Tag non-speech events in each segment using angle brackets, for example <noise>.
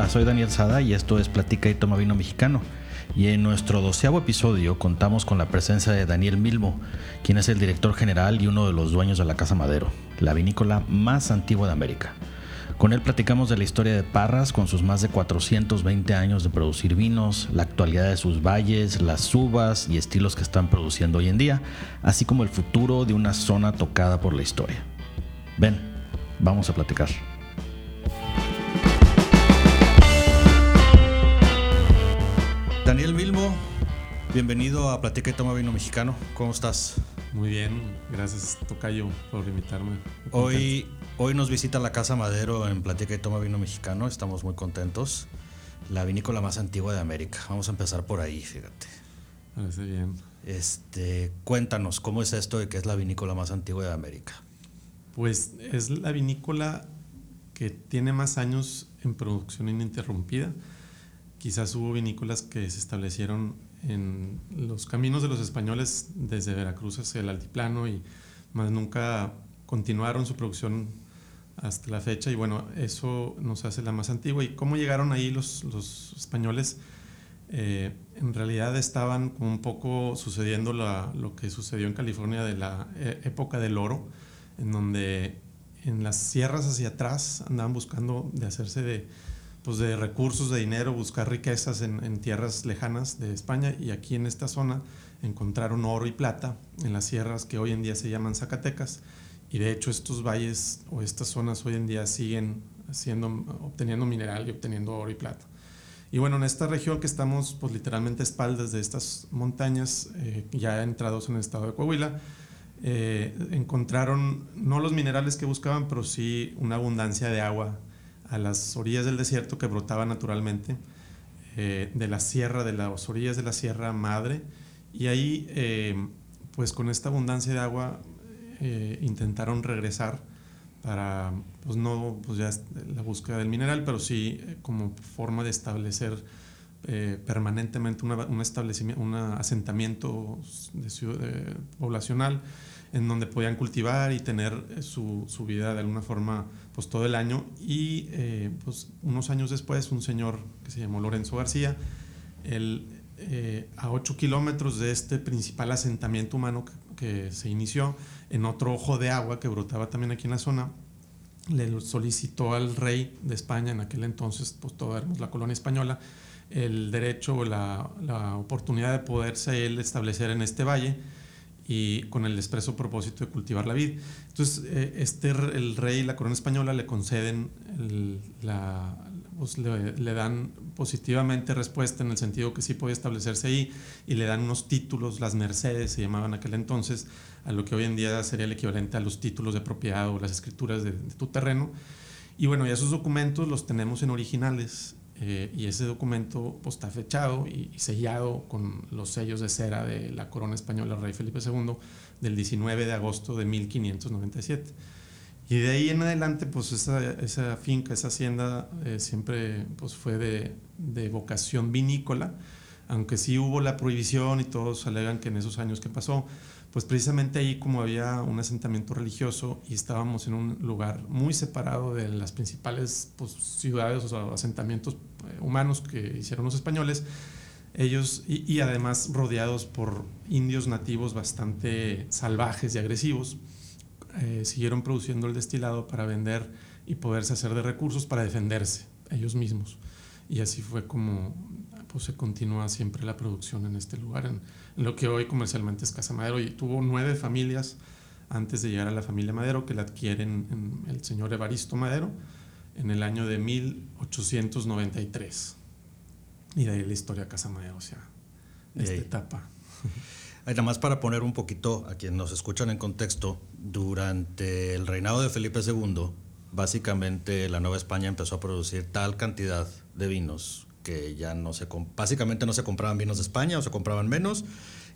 Hola, soy Daniel Sada y esto es Platica y Toma Vino Mexicano. Y en nuestro doceavo episodio contamos con la presencia de Daniel Milmo, quien es el director general y uno de los dueños de la Casa Madero, la vinícola más antigua de América. Con él platicamos de la historia de Parras con sus más de 420 años de producir vinos, la actualidad de sus valles, las uvas y estilos que están produciendo hoy en día, así como el futuro de una zona tocada por la historia. Ven, vamos a platicar. Bienvenido a Platica y Toma Vino Mexicano. ¿Cómo estás? Muy bien, gracias Tocayo por invitarme. Hoy, hoy nos visita la Casa Madero en Platica y Toma Vino Mexicano. Estamos muy contentos. La vinícola más antigua de América. Vamos a empezar por ahí, fíjate. Parece bien. Este, cuéntanos, ¿cómo es esto de que es la vinícola más antigua de América? Pues es la vinícola que tiene más años en producción ininterrumpida. Quizás hubo vinícolas que se establecieron en los caminos de los españoles desde Veracruz hacia el altiplano y más nunca continuaron su producción hasta la fecha y bueno, eso nos hace la más antigua. ¿Y cómo llegaron ahí los, los españoles? Eh, en realidad estaban como un poco sucediendo la, lo que sucedió en California de la eh, época del oro, en donde en las sierras hacia atrás andaban buscando de hacerse de pues de recursos, de dinero, buscar riquezas en, tierras lejanas de España y aquí en esta zona encontraron oro y plata en las sierras que hoy en día se llaman Zacatecas y de hecho estos valles o estas zonas hoy en día siguen siendo, obteniendo mineral y obteniendo oro y plata. Y bueno, en esta región que estamos pues literalmente a espaldas de estas montañas, eh, ya entrados en el estado de Coahuila, eh, encontraron no los minerales que buscaban, pero sí una abundancia de agua a las orillas del desierto que brotaba naturalmente eh, de la sierra, de las orillas de la Sierra Madre. Y ahí, eh, pues con esta abundancia de agua, eh, intentaron regresar para, pues no, pues ya la búsqueda del mineral, pero sí como forma de establecer permanentemente un establecimiento, un asentamiento poblacional en donde podían cultivar y tener eh, su, su vida de alguna forma pues todo el año. Y eh, pues unos años después, un señor que se llamó Lorenzo García, él, eh, a 8 kilómetros de este principal asentamiento humano que, se inició, en otro ojo de agua que brotaba también aquí en la zona, le solicitó al rey de España, en aquel entonces, pues toda la colonia española, el derecho o la, la oportunidad de poderse él establecer en este valle y con el expreso propósito de cultivar la vid. Entonces, eh, este, el rey y la corona española le conceden, la, pues, le, dan positivamente respuesta en el sentido que sí puede establecerse ahí y le dan unos títulos, las mercedes se llamaban aquel entonces, a lo que hoy en día sería el equivalente a los títulos de propiedad o las escrituras de, de tu terreno. Y bueno, ya esos documentos los tenemos en originales eh, y ese documento pues, está fechado y, sellado con los sellos de cera de la corona española Rey Felipe II del 19 de agosto de 1597. Y de ahí en adelante, pues esa, esa finca, esa hacienda eh, siempre pues, fue de, de, vocación vinícola, aunque sí hubo la prohibición y todos alegan que en esos años que pasó, pues precisamente ahí como había un asentamiento religioso y estábamos en un lugar muy separado de las principales pues, ciudades o asentamientos eh, humanos que hicieron los españoles, ellos y, además rodeados por indios nativos bastante salvajes y agresivos, eh, siguieron produciendo el destilado para vender y poderse hacer de recursos para defenderse ellos mismos. Y así fue como pues, se continúa siempre la producción en este lugar, en, lo que hoy comercialmente es Casa Madero. Y tuvo nueve familias antes de llegar a la familia Madero que la adquieren el señor Evaristo Madero en el año de 1893. Y de ahí la historia Casa Madero, o sea, esta etapa. <laughs> Nada más para poner un poquito a quienes nos escuchan en contexto, durante el reinado de Felipe II, básicamente la Nueva España empezó a producir tal cantidad de vinos que ya no se, básicamente no se compraban vinos de España o se compraban menos.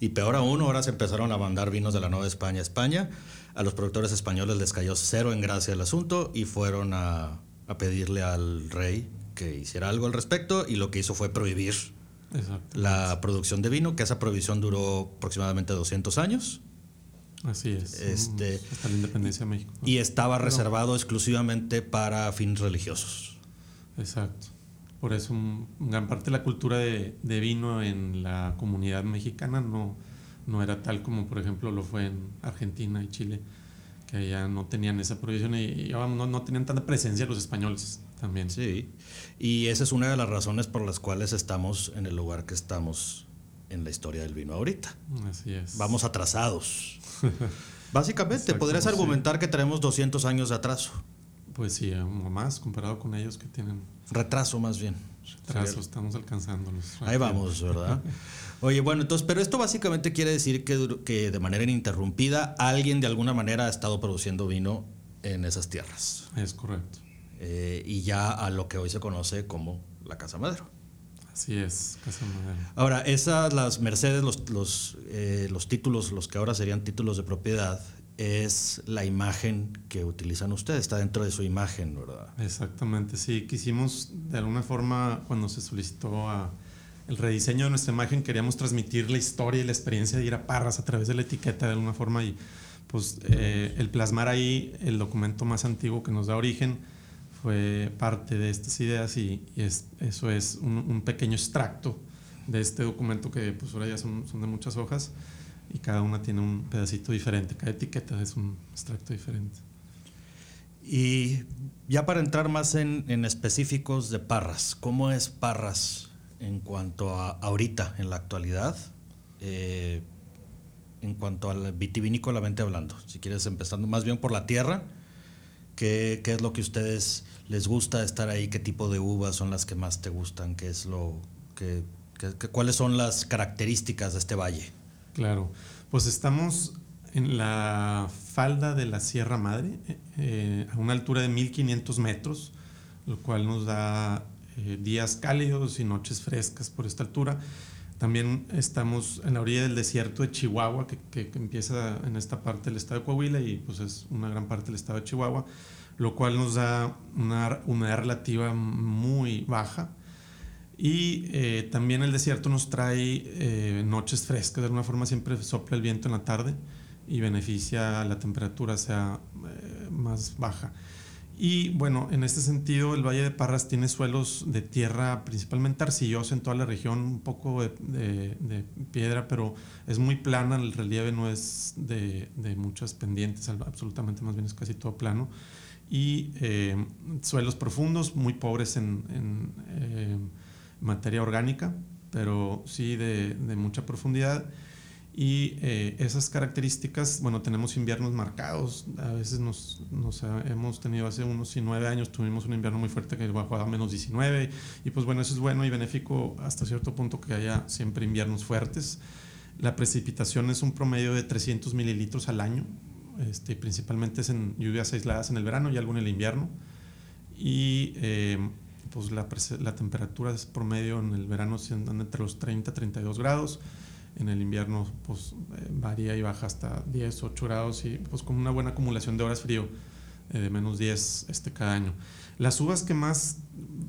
Y peor aún, ahora se empezaron a mandar vinos de la Nueva España a España. A los productores españoles les cayó cero en gracia el asunto y fueron a, a pedirle al rey que hiciera algo al respecto y lo que hizo fue prohibir la producción de vino, que esa prohibición duró aproximadamente 200 años. Así es. Este, hasta la independencia de México. Y estaba reservado exclusivamente para fines religiosos. Exacto. Por eso gran parte de la cultura de, de, vino en la comunidad mexicana no, no era tal como por ejemplo lo fue en Argentina y Chile, que allá no tenían esa prohibición y, no, no tenían tanta presencia los españoles también. Sí, y esa es una de las razones por las cuales estamos en el lugar que estamos en la historia del vino ahorita. Así es. Vamos atrasados. <laughs> Básicamente, podrías argumentar que tenemos 200 años de atraso. Pues sí, o más comparado con ellos que tienen... Retraso más bien. Retraso, estamos alcanzándolos. Ahí vamos, ¿verdad? <laughs> Oye, bueno, entonces, pero esto básicamente quiere decir que, que de manera ininterrumpida alguien de alguna manera ha estado produciendo vino en esas tierras. Es correcto. Eh, y ya a lo que hoy se conoce como la Casa Madero. Así es, Casa Madero. Ahora, esas, las Mercedes, los, los, eh, los títulos, los que ahora serían títulos de propiedad, es la imagen que utilizan ustedes, está dentro de su imagen, ¿verdad? Exactamente, sí. Quisimos, de alguna forma, cuando se solicitó el rediseño de nuestra imagen, queríamos transmitir la historia y la experiencia de ir a Parras a través de la etiqueta de alguna forma y pues eh, el plasmar ahí el documento más antiguo que nos da origen fue parte de estas ideas y, es, eso es un, pequeño extracto de este documento que pues ahora ya son, son de muchas hojas y cada una tiene un pedacito diferente, cada etiqueta es un extracto diferente. Y ya para entrar más en, específicos de Parras, ¿cómo es Parras en cuanto a ahorita, en la actualidad? Eh, en cuanto al vitivinícolamente hablando, si quieres empezando más bien por la tierra, ¿qué, ¿qué, es lo que ustedes les gusta estar ahí? ¿Qué tipo de uvas son las que más te gustan? ¿Qué es lo que, ¿Cuáles son las características de este valle? Claro, pues estamos en la falda de la Sierra Madre, eh, a una altura de 1500 metros, lo cual nos da eh, días cálidos y noches frescas por esta altura. También estamos en la orilla del desierto de Chihuahua, que, que, empieza en esta parte del estado de Coahuila y pues es una gran parte del estado de Chihuahua, lo cual nos da una humedad relativa muy baja y eh, también el desierto nos trae eh, noches frescas, de alguna forma siempre sopla el viento en la tarde y beneficia la temperatura sea eh, más baja. Y bueno, en este sentido el Valle de Parras tiene suelos de tierra principalmente arcillosa en toda la región, un poco de, de, piedra, pero es muy plana, el relieve no es de, de, muchas pendientes, absolutamente más bien es casi todo plano. Y suelos profundos, muy pobres en... en materia orgánica, pero sí de, de mucha profundidad. Y eh, esas características, bueno, tenemos inviernos marcados. A veces nos, nos hemos tenido hace unos 19 años, tuvimos un invierno muy fuerte que bajó a menos 19. Y pues bueno, eso es bueno y benéfico hasta cierto punto que haya siempre inviernos fuertes. La precipitación es un promedio de 300 mililitros al año. Este, principalmente es en lluvias aisladas en el verano y algo en el invierno. Y eh, pues la, la temperatura es promedio en el verano andan entre los 30 y 32 grados. En el invierno pues eh, varía y baja hasta 10, 8 grados y pues con una buena acumulación de horas frío eh, menos 10 este cada año. Las uvas que más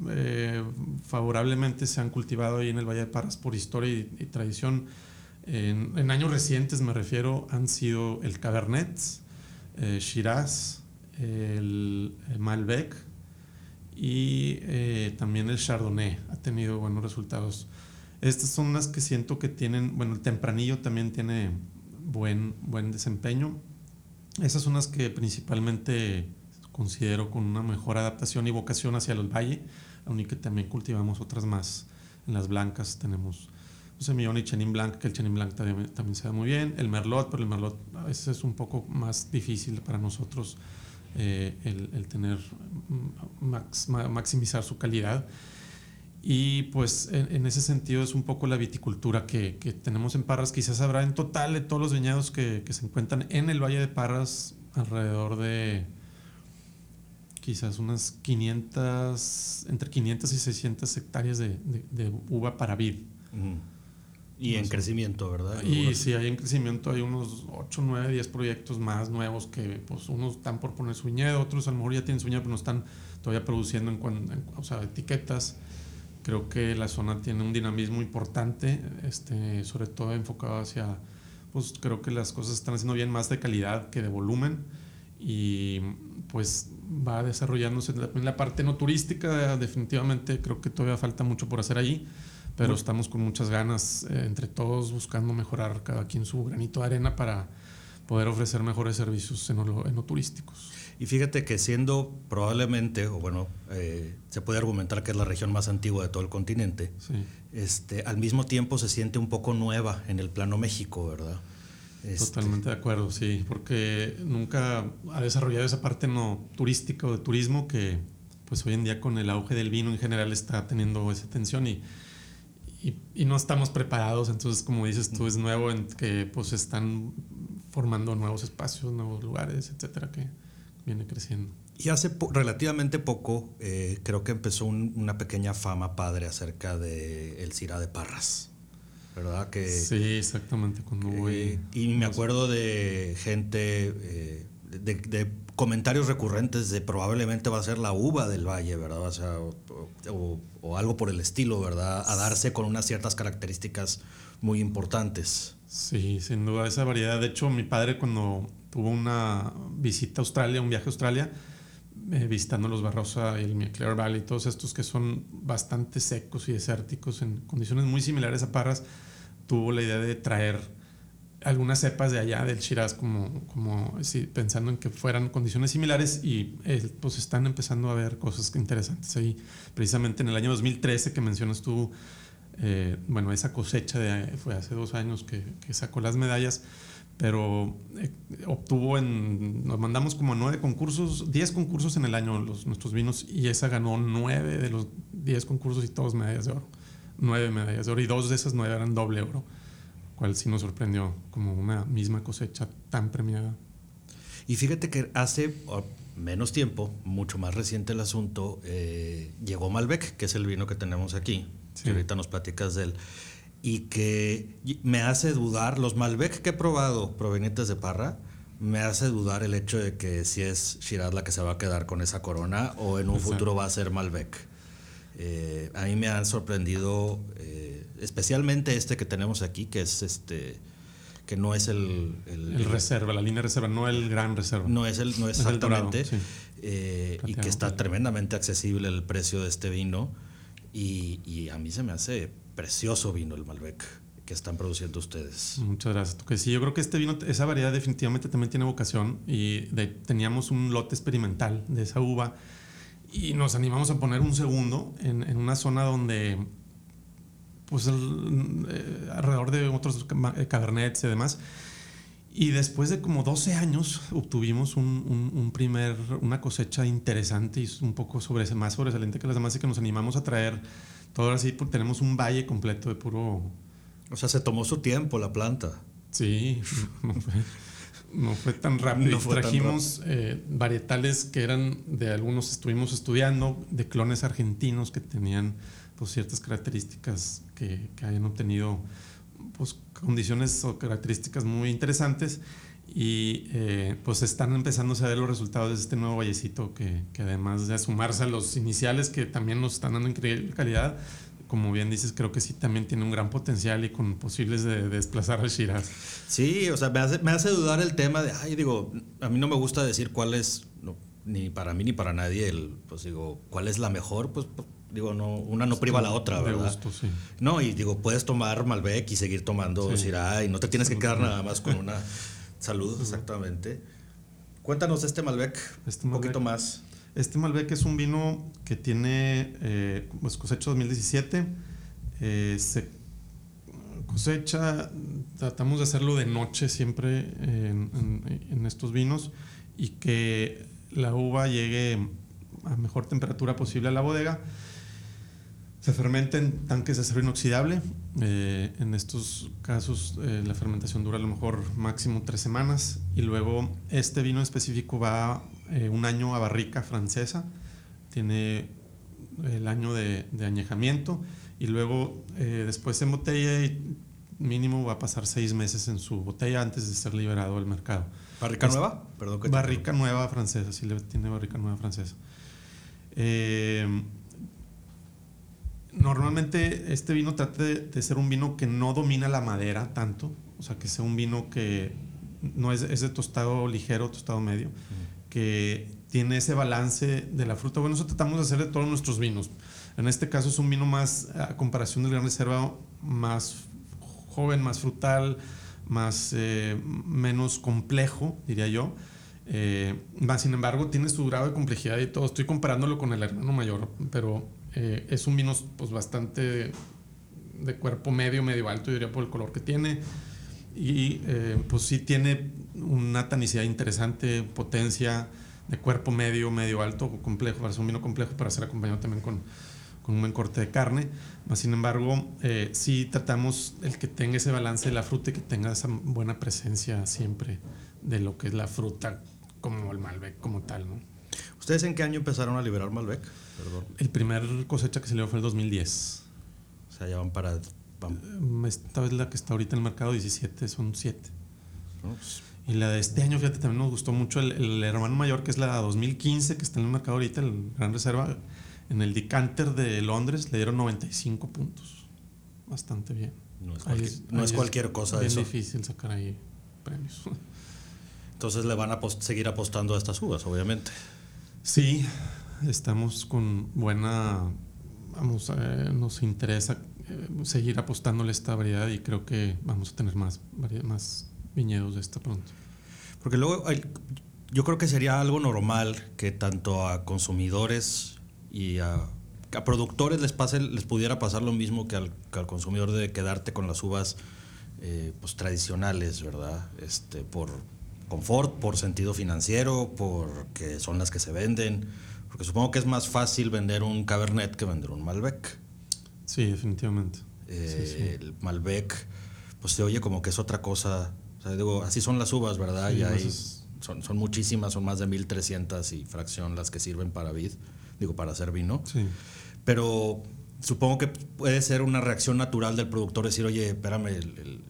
eh, favorablemente se han cultivado ahí en el Valle de Parras por historia y, tradición en, en, años recientes me refiero han sido el Cabernet, Shiraz, el Malbec, y eh, también el Chardonnay ha tenido buenos resultados. Estas son las que siento que tienen, bueno, el tempranillo también tiene buen, buen desempeño. Esas son las que principalmente considero con una mejor adaptación y vocación hacia el valle, aunque también cultivamos otras más. En las blancas tenemos un semillón y Chenin Blanc, que el Chenin Blanc también, también se da muy bien. El Merlot, pero el Merlot a veces es un poco más difícil para nosotros eh, el, tener, maximizar su calidad. Y pues en, ese sentido es un poco la viticultura que, tenemos en Parras. Quizás habrá en total de todos los viñedos que, se encuentran en el Valle de Parras alrededor de quizás unas 500, entre 500 y 600 hectáreas de, uva para vid. Y en crecimiento, ¿verdad? Y si hay en crecimiento, hay unos 8, 9, 10 proyectos más nuevos que pues unos están por poner su viñedo, otros a lo mejor ya tienen su viñedo, pero no están todavía produciendo en, o sea, etiquetas. Creo que la zona tiene un dinamismo importante, este, sobre todo enfocado hacia, pues creo que las cosas están haciendo bien más de calidad que de volumen y pues va desarrollándose en la parte no turística. Definitivamente creo que todavía falta mucho por hacer allí, pero estamos con muchas ganas eh, entre todos buscando mejorar cada quien su granito de arena para poder ofrecer mejores servicios en turísticos. Y fíjate que siendo probablemente, o bueno, eh, se puede argumentar que es la región más antigua de todo el continente, este, al mismo tiempo se siente un poco nueva en el plano México, ¿verdad? Este, Totalmente de acuerdo, sí, porque nunca ha desarrollado esa parte no turística o de turismo que pues hoy en día con el auge del vino en general está teniendo esa tensión y, y, no estamos preparados, entonces como dices tú es nuevo en que pues están formando nuevos espacios, nuevos lugares, etcétera, que viene creciendo. Y hace relativamente poco eh, creo que empezó una pequeña fama padre acerca de el Cira de Parras. ¿verdad? Que, sí, exactamente, cuando voy... Y me acuerdo de gente, eh, de, comentarios recurrentes de probablemente va a ser la uva del valle, ¿verdad? O, sea, o, algo por el estilo, ¿verdad? A darse con unas ciertas características muy importantes. Sí, sin duda, esa variedad. De hecho, mi padre cuando tuvo una visita a Australia, un viaje a Australia, eh, visitando los Barrosa y el McClure Valley, todos estos que son bastante secos y desérticos en condiciones muy similares a Parras, tuvo la idea de traer algunas cepas de allá del Shiraz como, como pensando en que fueran condiciones similares y eh, pues están empezando a ver cosas interesantes ahí. Precisamente en el año 2013 que mencionas tú, eh, bueno, esa cosecha de, fue hace dos años que, que sacó las medallas, pero eh, obtuvo en, nos mandamos como nueve concursos, diez concursos en el año los, nuestros vinos y esa ganó nueve de los diez concursos y todos medallas de oro nueve medallas de oro y dos de esas nueve eran doble oro, cual sí nos sorprendió como una misma cosecha tan premiada. Y fíjate que hace menos tiempo, mucho más reciente el asunto, eh, llegó Malbec, que es el vino que tenemos aquí, que ahorita nos platicas de él, y que me hace dudar, los Malbec que he probado provenientes de Parra, me hace dudar el hecho de que si es Shiraz la que se va a quedar con esa corona o en un futuro va a ser Malbec. Eh, a mí me han sorprendido, eh, especialmente este que tenemos aquí, que es este que no es el, el, reserva, la línea reserva, no el gran reserva. No es el, no es exactamente, eh, y que está tremendamente accesible el precio de este vino y, y, a mí se me hace precioso vino el Malbec que están produciendo ustedes. Muchas gracias. Que sí, yo creo que este vino, esa variedad definitivamente también tiene vocación y teníamos un lote experimental de esa uva y nos animamos a poner un segundo en, en una zona donde, pues, eh, alrededor de otros eh, cabernets y demás. Y después de como 12 años obtuvimos un, un, primer, una cosecha interesante y un poco sobre, más sobresaliente que las demás y que nos animamos a traer todo así, tenemos un valle completo de puro... O sea, se tomó su tiempo la planta. Sí, <laughs> no fue tan rápido. Trajimos eh, varietales que eran de algunos, estuvimos estudiando, de clones argentinos que tenían pues, ciertas características que, que hayan obtenido pues, condiciones o características muy interesantes y eh, pues están empezando a ver los resultados de este nuevo vallecito que, que, además de sumarse a los iniciales que también nos están dando increíble calidad, como bien dices, creo que sí también tiene un gran potencial y con posibles de, desplazar al Shiraz. Sí, o sea, me hace, me hace, dudar el tema de, ay, digo, a mí no me gusta decir cuál es, ni para mí ni para nadie, el, pues digo, cuál es la mejor, pues, pues digo, no, una no priva a la otra, ¿verdad? De gusto, sí. No, y digo, puedes tomar Malbec y seguir tomando sí. y no te tienes que quedar nada más con una <laughs> salud, exactamente. Cuéntanos de este Malbec, este un poquito más. Este Malbec es un vino que tiene eh, pues cosecha 2017. Eh, se cosecha, tratamos de hacerlo de noche siempre en, estos vinos y que la uva llegue a mejor temperatura posible a la bodega. Se fermenta en tanques de acero inoxidable. Eh, en estos casos la fermentación dura a lo mejor máximo tres semanas y luego este vino específico va eh, un año a barrica francesa, tiene el año de, añejamiento y luego eh, después en botella y mínimo va a pasar seis meses en su botella antes de ser liberado al mercado. ¿Barrica nueva? Perdón, barrica nueva francesa, sí tiene barrica nueva francesa. Eh, normalmente este vino trata de, ser un vino que no domina la madera tanto, o sea, que sea un vino que no es, es de tostado ligero, tostado medio que tiene ese balance de la fruta. Bueno, eso tratamos de hacer de todos nuestros vinos. En este caso es un vino más, a comparación del Gran Reserva, más joven, más frutal, más, eh, menos complejo, diría yo. Eh, más, sin embargo, tiene su grado de complejidad y todo. Estoy comparándolo con el hermano mayor, pero eh, es un vino pues, bastante de cuerpo medio, medio alto, diría por el color que tiene. Y pues sí tiene una tanicidad interesante, potencia de cuerpo medio, medio alto, complejo, para ser un vino complejo, para ser acompañado también con, con un buen corte de carne. Más sin embargo, eh, sí tratamos el que tenga ese balance de la fruta y que tenga esa buena presencia siempre de lo que es la fruta como el Malbec como tal, ¿no? ¿Ustedes en qué año empezaron a liberar Malbec? El primer cosecha que salió fue el 2010. O sea, ya van para... Esta vez la que está ahorita en el mercado 17, son 7. Y la de este año, fíjate, también nos gustó mucho el, el, hermano mayor, que es la 2015, que está en el mercado ahorita, el Gran Reserva. En el Decanter de Londres le dieron 95 puntos. Bastante bien. No es cualquier, no es cualquier cosa es difícil sacar ahí premios. <laughs> Entonces le van a seguir apostando a estas uvas, obviamente. Sí, estamos con buena. Vamos, eh, nos interesa eh, seguir apostándole a esta variedad y creo que vamos a tener más, más viñedos de esta pronto. Porque luego hay, yo creo que sería algo normal que tanto a consumidores y a, productores les, pase, les pudiera pasar lo mismo que al, consumidor de quedarte con las uvas eh, pues, tradicionales, ¿verdad? Este, por confort, por sentido financiero, porque son las que se venden. Porque supongo que es más fácil vender un Cabernet que vender un Malbec. Sí, definitivamente. Eh, el Malbec, pues se oye como que es otra cosa. Sea, digo, así son las uvas, ¿verdad? y hay, son, son muchísimas, son más de 1300 y fracción las que sirven para vid digo, para hacer vino. Sí. Pero supongo que puede ser una reacción natural del productor decir, oye, espérame, el,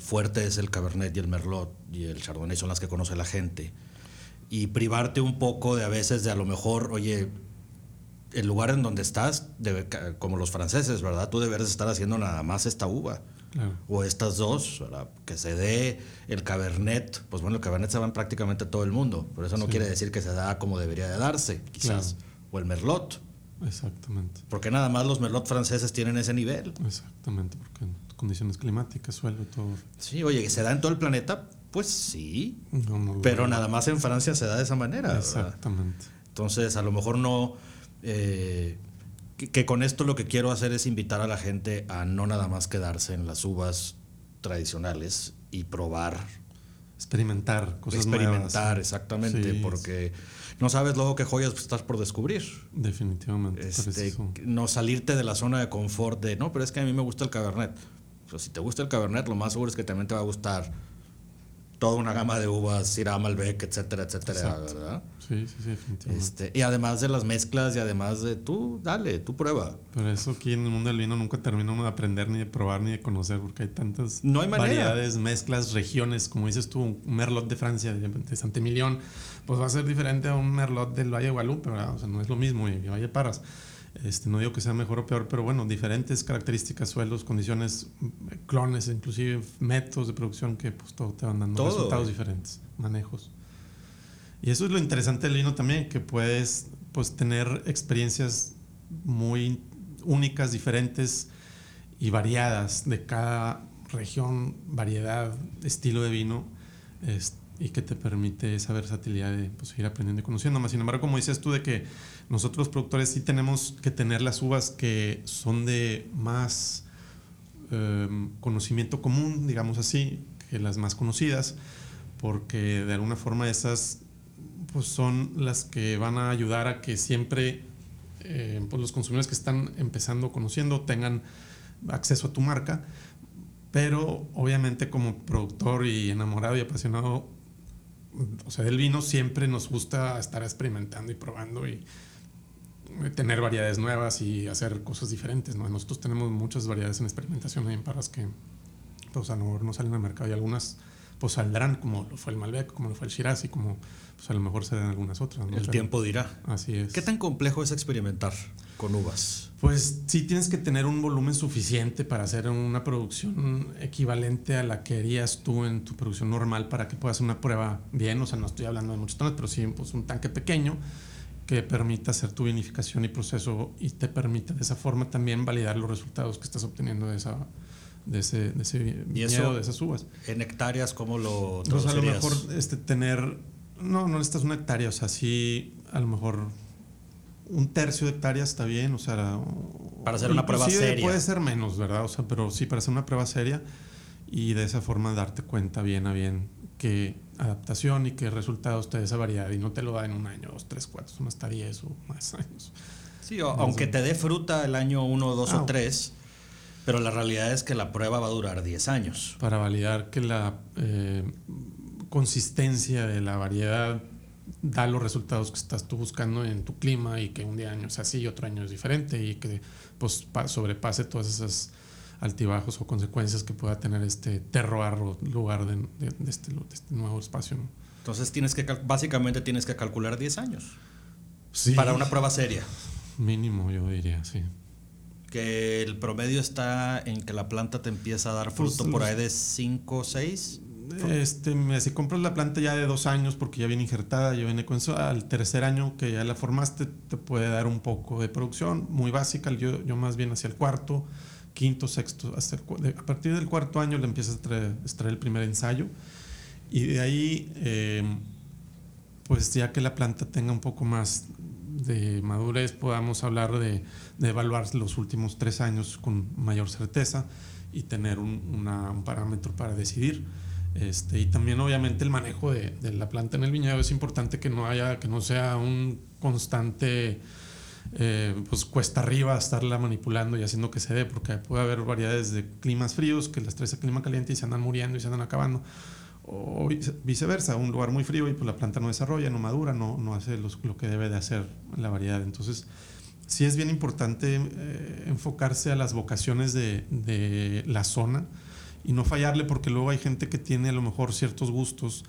fuerte es el Cabernet y el Merlot y el Chardonnay son las que conoce la gente. Y privarte un poco de a veces de a lo mejor, oye, el lugar en donde estás, debe, como los franceses, ¿verdad? Tú deberes estar haciendo nada más esta uva. O estas dos, ¿verdad? que se dé el Cabernet. Pues bueno, el Cabernet se va en prácticamente todo el mundo, pero eso no quiere decir que se da como debería de darse, quizás o el merlot. Exactamente. Porque nada más los merlot franceses tienen ese nivel. Exactamente, porque condiciones climáticas, suelo, todo. Sí, oye, ¿se da en todo el planeta? Pues sí. pero nada más en Francia se da de esa manera. Exactamente. Entonces, a lo mejor no. Eh, que, con esto lo que quiero hacer es invitar a la gente a no nada más quedarse en las uvas tradicionales y probar. Experimentar cosas Experimentar, exactamente, porque no sabes luego qué joyas estás por descubrir. Definitivamente. Este, no salirte de la zona de confort de, no, pero es que a mí me gusta el Cabernet. si te gusta el Cabernet, lo más seguro es que también te va a gustar toda una gama de uvas, Syrah, Malbec, etcétera, etcétera, ¿verdad? Sí, sí, sí, definitivamente. Este, y además de las mezclas y además de tú, dale, tú prueba. Pero eso aquí en el mundo del vino nunca termina uno de aprender, ni de probar, ni de conocer, porque hay tantas variedades, mezclas, regiones, como dices tú, un Merlot de Francia, de, Santemillón, pues va a ser diferente a un Merlot del Valle de Guadalupe, ¿verdad? O sea, no es lo mismo, y Valle Paras. Este, no digo que sea mejor o peor, pero bueno, diferentes características, suelos, condiciones, clones, inclusive métodos de producción que pues todo te van dando resultados diferentes, manejos. Y eso es lo interesante del vino también, que puedes pues tener experiencias muy únicas, diferentes y variadas de cada región, variedad, estilo de vino. Este, y que te permite esa versatilidad de pues, seguir aprendiendo y conociendo más. Sin embargo, como dices tú, de que nosotros productores sí tenemos que tener las uvas que son de más em, conocimiento común, digamos así, que las más conocidas, porque de alguna forma esas pues, son las que van a ayudar a que siempre eh, pues, los consumidores que están empezando conociendo tengan acceso a tu marca. Pero obviamente como productor y enamorado y apasionado o sea, del vino siempre nos gusta estar experimentando y probando y tener variedades nuevas y hacer cosas diferentes, ¿no? Nosotros tenemos muchas variedades en experimentación en Parras que, pues a lo mejor no salen al mercado y algunas pues saldrán, como lo fue el Malbec, como lo fue el Shiraz y como pues a lo mejor serán algunas otras. El tiempo dirá. Así es. ¿Qué tan complejo es experimentar con uvas? Pues sí tienes que tener un volumen suficiente para hacer una producción equivalente a la que harías tú en tu producción normal para que puedas hacer una prueba bien. O sea, no estoy hablando de muchos tonos, pero sí pues, un tanque pequeño que permita hacer tu vinificación y proceso y te permite de esa forma también validar los resultados que estás obteniendo de esa de ese, de ese viñedo, de esas uvas. ¿En hectáreas cómo lo Pues a lo mejor este, tener, no, no necesitas una hectárea, o sea, sí, a lo mejor un tercio de hectáreas está bien, o sea... Para hacer una prueba seria. Puede ser menos, ¿verdad? O sea, pero sí, para hacer una prueba seria y de esa forma darte cuenta bien a bien qué adaptación y qué resultados te da esa variedad y no te lo da en un año, dos, tres, cuatro, son hasta diez o más años. Sí, aunque te dé fruta el año uno, dos o ah, tres pero la realidad es que la prueba va a durar 10 años. Para validar que la eh, consistencia de la variedad da los resultados que estás tú buscando en tu clima y que un día año es así y otro año es diferente y que pues sobrepase todas esas altibajos o consecuencias que pueda tener este terroir o lugar de, este, este, nuevo espacio. Entonces tienes que básicamente tienes que calcular 10 años. Sí. Para una prueba seria. Mínimo, yo diría, sí que el promedio está en que la planta te empieza a dar pues fruto por ahí de 5 o 6. Este, si compras la planta ya de dos años porque ya viene injertada, ya viene con eso, al tercer año que ya la formaste te puede dar un poco de producción, muy básica, yo, yo más bien hacia el cuarto, quinto, sexto, hasta a partir del cuarto año le empiezas a extraer, el primer ensayo y de ahí, eh, pues ya que la planta tenga un poco más de madurez podamos hablar de, evaluar los últimos tres años con mayor certeza y tener un, parámetro para decidir. Este, y también obviamente el manejo de, la planta en el viñedo es importante que no haya, que no sea un constante eh, pues cuesta arriba estarla manipulando y haciendo que se dé, porque puede haber variedades de climas fríos que las traes a clima caliente y se andan muriendo y se andan acabando o viceversa, un lugar muy frío y pues la planta no desarrolla, no madura, no, no hace lo que debe de hacer la variedad. Entonces, sí es bien importante eh, enfocarse a las vocaciones de, de, la zona y no fallarle porque luego hay gente que tiene a lo mejor ciertos gustos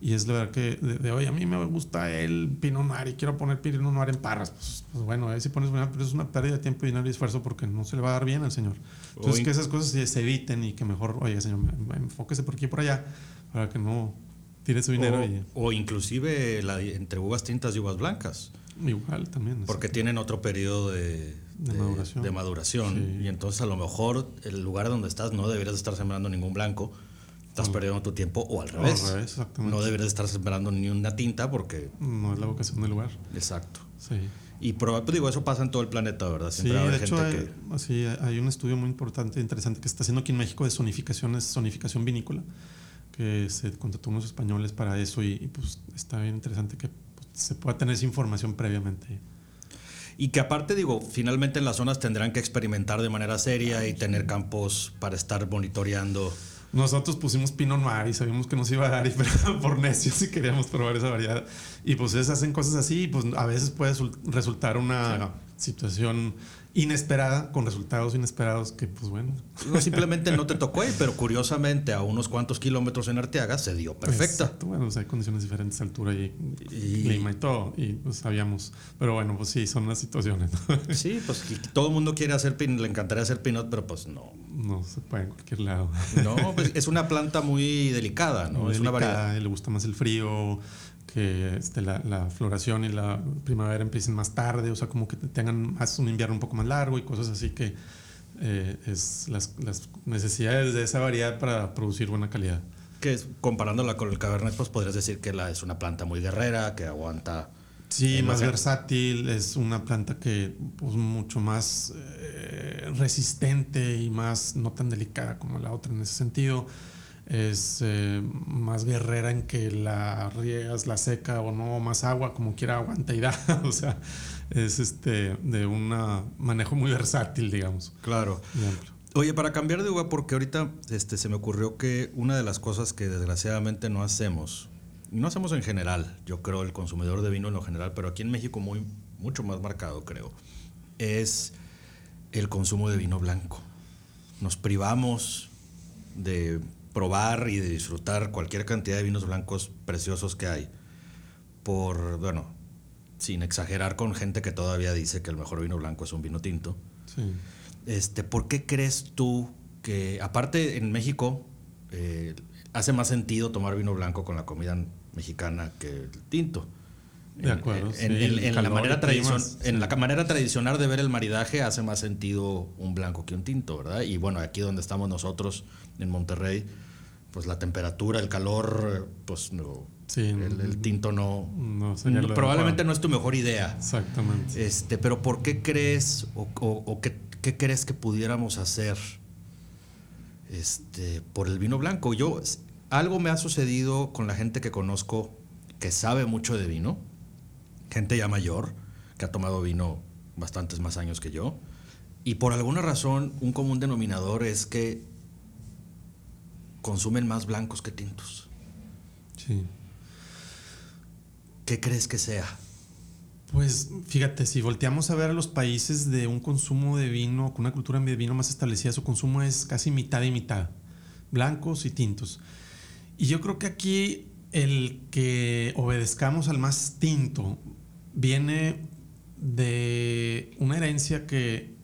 y es la verdad que de, hoy a mí me gusta el Pinot Noir y quiero poner Pinot Noir en Parras. Pues, pues bueno, ahí si pones pero es una pérdida de tiempo, dinero y esfuerzo porque no se le va a dar bien al señor. Entonces, que esas cosas se, eviten y que mejor, oye, señor, enfóquese por aquí y por allá para que no tire su dinero. O, o inclusive la, entre uvas tintas y uvas blancas. Igual también. Porque tienen otro periodo de, de, maduración. Y entonces a lo mejor el lugar donde estás no deberías estar sembrando ningún blanco. Estás perdiendo tu tiempo o al revés. al revés exactamente. No deberías estar sembrando ni una tinta porque... No es la vocación del lugar. Exacto. Sí. Y pues digo, eso pasa en todo el planeta, ¿verdad? Siempre sí, de hecho hay, así, hay un estudio muy importante, interesante, que se está haciendo aquí en México de zonificación, zonificación vinícola que se contrató unos españoles para eso y, pues está bien interesante que pues, se pueda tener esa información previamente. Y que aparte, digo, finalmente en las zonas tendrán que experimentar de manera seria y tener campos para estar monitoreando. Nosotros pusimos Pinot Noir y sabíamos que nos iba a dar y <laughs> por necios si queríamos probar esa variedad. Y pues ellos hacen cosas así y pues a veces puede resultar una situación inesperada, con resultados inesperados que, pues bueno. No, <laughs> simplemente no te tocó ahí, pero curiosamente a unos cuantos kilómetros en Arteaga se dio perfecta. Bueno, hay condiciones diferentes, altura y, clima y todo, y pues sabíamos. Pero bueno, pues sí, son las situaciones. <laughs> Sí, pues todo el mundo quiere hacer pinot, le encantaría hacer pinot, pero pues no. No se puede en cualquier lado. No, pues es una planta muy delicada, ¿no? es una variedad. Le gusta más el frío que este, la, la, floración y la primavera empiecen más tarde, o sea, como que tengan más un invierno un poco más largo y cosas así que eh, es las, las, necesidades de esa variedad para producir buena calidad. Que comparándola con el Cabernet, pues podrías decir que la, es una planta muy guerrera, que aguanta... Sí, más versátil, es una planta que pues mucho más eh, resistente y más no tan delicada como la otra en ese sentido es eh, más guerrera en que la riegas, la seca o no, más agua, como quiera aguanta y da. <laughs> o sea, es este de un manejo muy versátil, digamos. Claro. Oye, para cambiar de uva, porque ahorita este, se me ocurrió que una de las cosas que desgraciadamente no hacemos, no hacemos en general, yo creo, el consumidor de vino en lo general, pero aquí en México muy, mucho más marcado, creo, es el consumo de vino blanco. Nos privamos de probar y de disfrutar cualquier cantidad de vinos blancos preciosos que hay. Por, bueno, sin exagerar con gente que todavía dice que el mejor vino blanco es un vino tinto. Sí. Este, ¿Por qué crees tú que, aparte en México, eh, hace más sentido tomar vino blanco con la comida mexicana que el tinto? De acuerdo. En, sí, en- en la manera tradicion- en la manera tradicional de ver el maridaje hace más sentido un blanco que un tinto, ¿verdad? Y bueno, aquí donde estamos nosotros, en Monterrey, pues la temperatura, el calor, pues no, Sí, el, el tinto no... no probablemente no es tu mejor idea. Exactamente. Este, pero ¿por qué crees o, o- o qué, qué crees que pudiéramos hacer este, por el vino blanco? Yo, algo me ha sucedido con la gente que conozco que sabe mucho de vino, gente ya mayor, que ha tomado vino bastantes más años que yo, y por alguna razón un común denominador es que consumen más blancos que tintos. Sí. ¿Qué crees que sea? Pues fíjate, si volteamos a ver a los países de un consumo de vino, con una cultura de vino más establecida, su consumo es casi mitad y mitad, blancos y tintos. Y yo creo que aquí el que obedezcamos al más tinto viene de una herencia que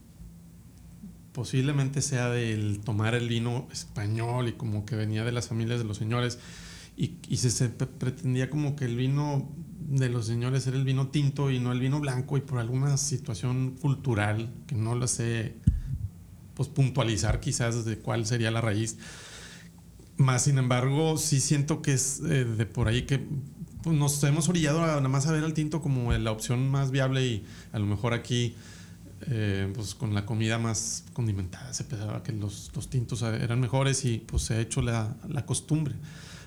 posiblemente sea del tomar el vino español y como que venía de las familias de los señores y, y se, se pre- pretendía como que el vino de los señores era el vino tinto y no el vino blanco y por alguna situación cultural que no lo sé pues puntualizar quizás de cuál sería la raíz. Más sin embargo sí siento que es eh, de por ahí que pues, nos hemos orillado a nada más a ver al tinto como la opción más viable y a lo mejor aquí eh, pues con la comida más condimentada se pensaba que los, los tintos eran mejores y pues se ha hecho la, la costumbre.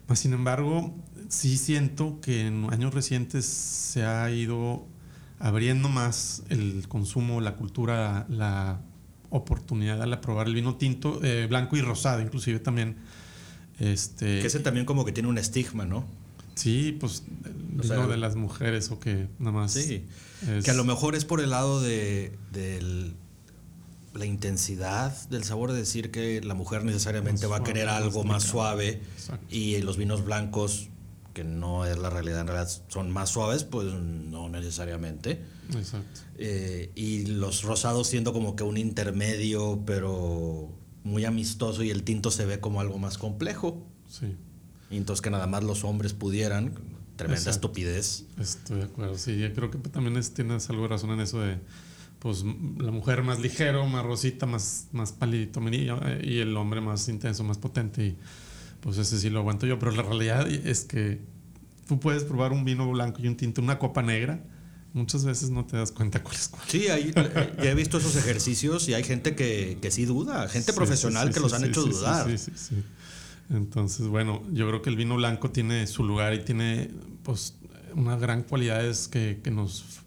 Más sin embargo, sí siento que en años recientes se ha ido abriendo más el consumo, la cultura, la oportunidad al probar el vino tinto, eh, blanco y rosado, inclusive también. Este, Que ese también como que tiene un estigma, ¿no? Sí, pues O sea, de las mujeres o que nada más. Sí. es- Que a lo mejor es por el lado de, del- la intensidad del sabor, de decir que la mujer necesariamente va a querer algo más suave Exacto. y los vinos blancos, que no es la realidad, en realidad son más suaves, pues no necesariamente. Exacto. Eh, y los rosados siendo como que un intermedio, pero muy amistoso y el tinto se ve como algo más complejo. Sí. Y entonces que nada más los hombres pudieran, tremenda Exacto. estupidez. Estoy de acuerdo, sí, yo creo que también es- tienes algo de razón en eso de, pues, la mujer más ligero, más rosita, más, más palidito, eh, y el hombre más intenso, más potente, y pues ese sí lo aguanto yo, pero la realidad es que tú puedes probar un vino blanco y un tinto, una copa negra, muchas veces no te das cuenta cuál es cuál. Sí, hay- eh, ya he visto esos ejercicios y hay gente que, que sí duda, gente Sí, profesional sí, que sí, los sí, han hecho dudar. Sí, sí, sí. Entonces, bueno, yo creo que el vino blanco tiene su lugar y tiene pues unas gran cualidades que, que nos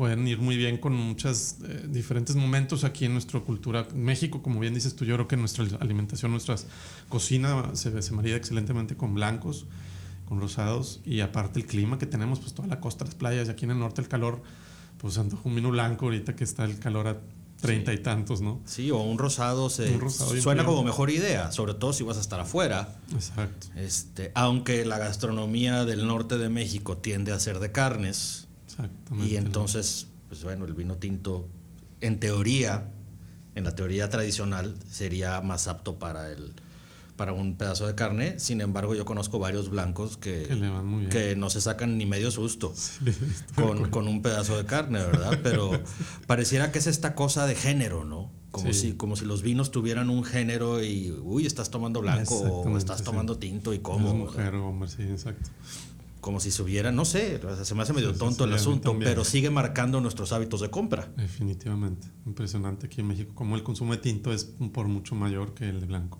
pueden ir muy bien con muchos diferentes momentos aquí en nuestra cultura. México, como bien dices tú, yo creo que nuestra alimentación, nuestra cocina se, se excelentemente con blancos, con rosados y aparte el clima que tenemos, pues toda la costa, las playas y aquí en el norte el calor, pues antoja un vino blanco ahorita que está el calor a treinta y tantos, ¿no? Sí, o un rosado, se, Un rosado bien suena como mejor idea, sobre todo si vas a estar afuera. Exacto. Este, aunque la gastronomía del norte de México tiende a ser de carnes, Exactamente. y entonces, pues bueno, el vino tinto, en teoría, en la teoría tradicional, sería más apto para el para un pedazo de carne. Sin embargo, yo conozco varios blancos que, Que le van muy bien. que no se sacan ni medio susto <laughs> Sí, con, con un pedazo de carne, ¿verdad? Pero <laughs> pareciera que es esta cosa de género, ¿no? Como, Sí. si, como si los vinos tuvieran un género y, uy, estás tomando blanco o estás sí. tomando tinto y Es cómo. mujer o hombre, sí, exacto. Como si se hubiera, no sé, o sea, se me hace medio tonto el asunto, pero sigue marcando nuestros hábitos de compra. Definitivamente. Impresionante aquí en México. Como el consumo de tinto es por mucho mayor que el de blanco.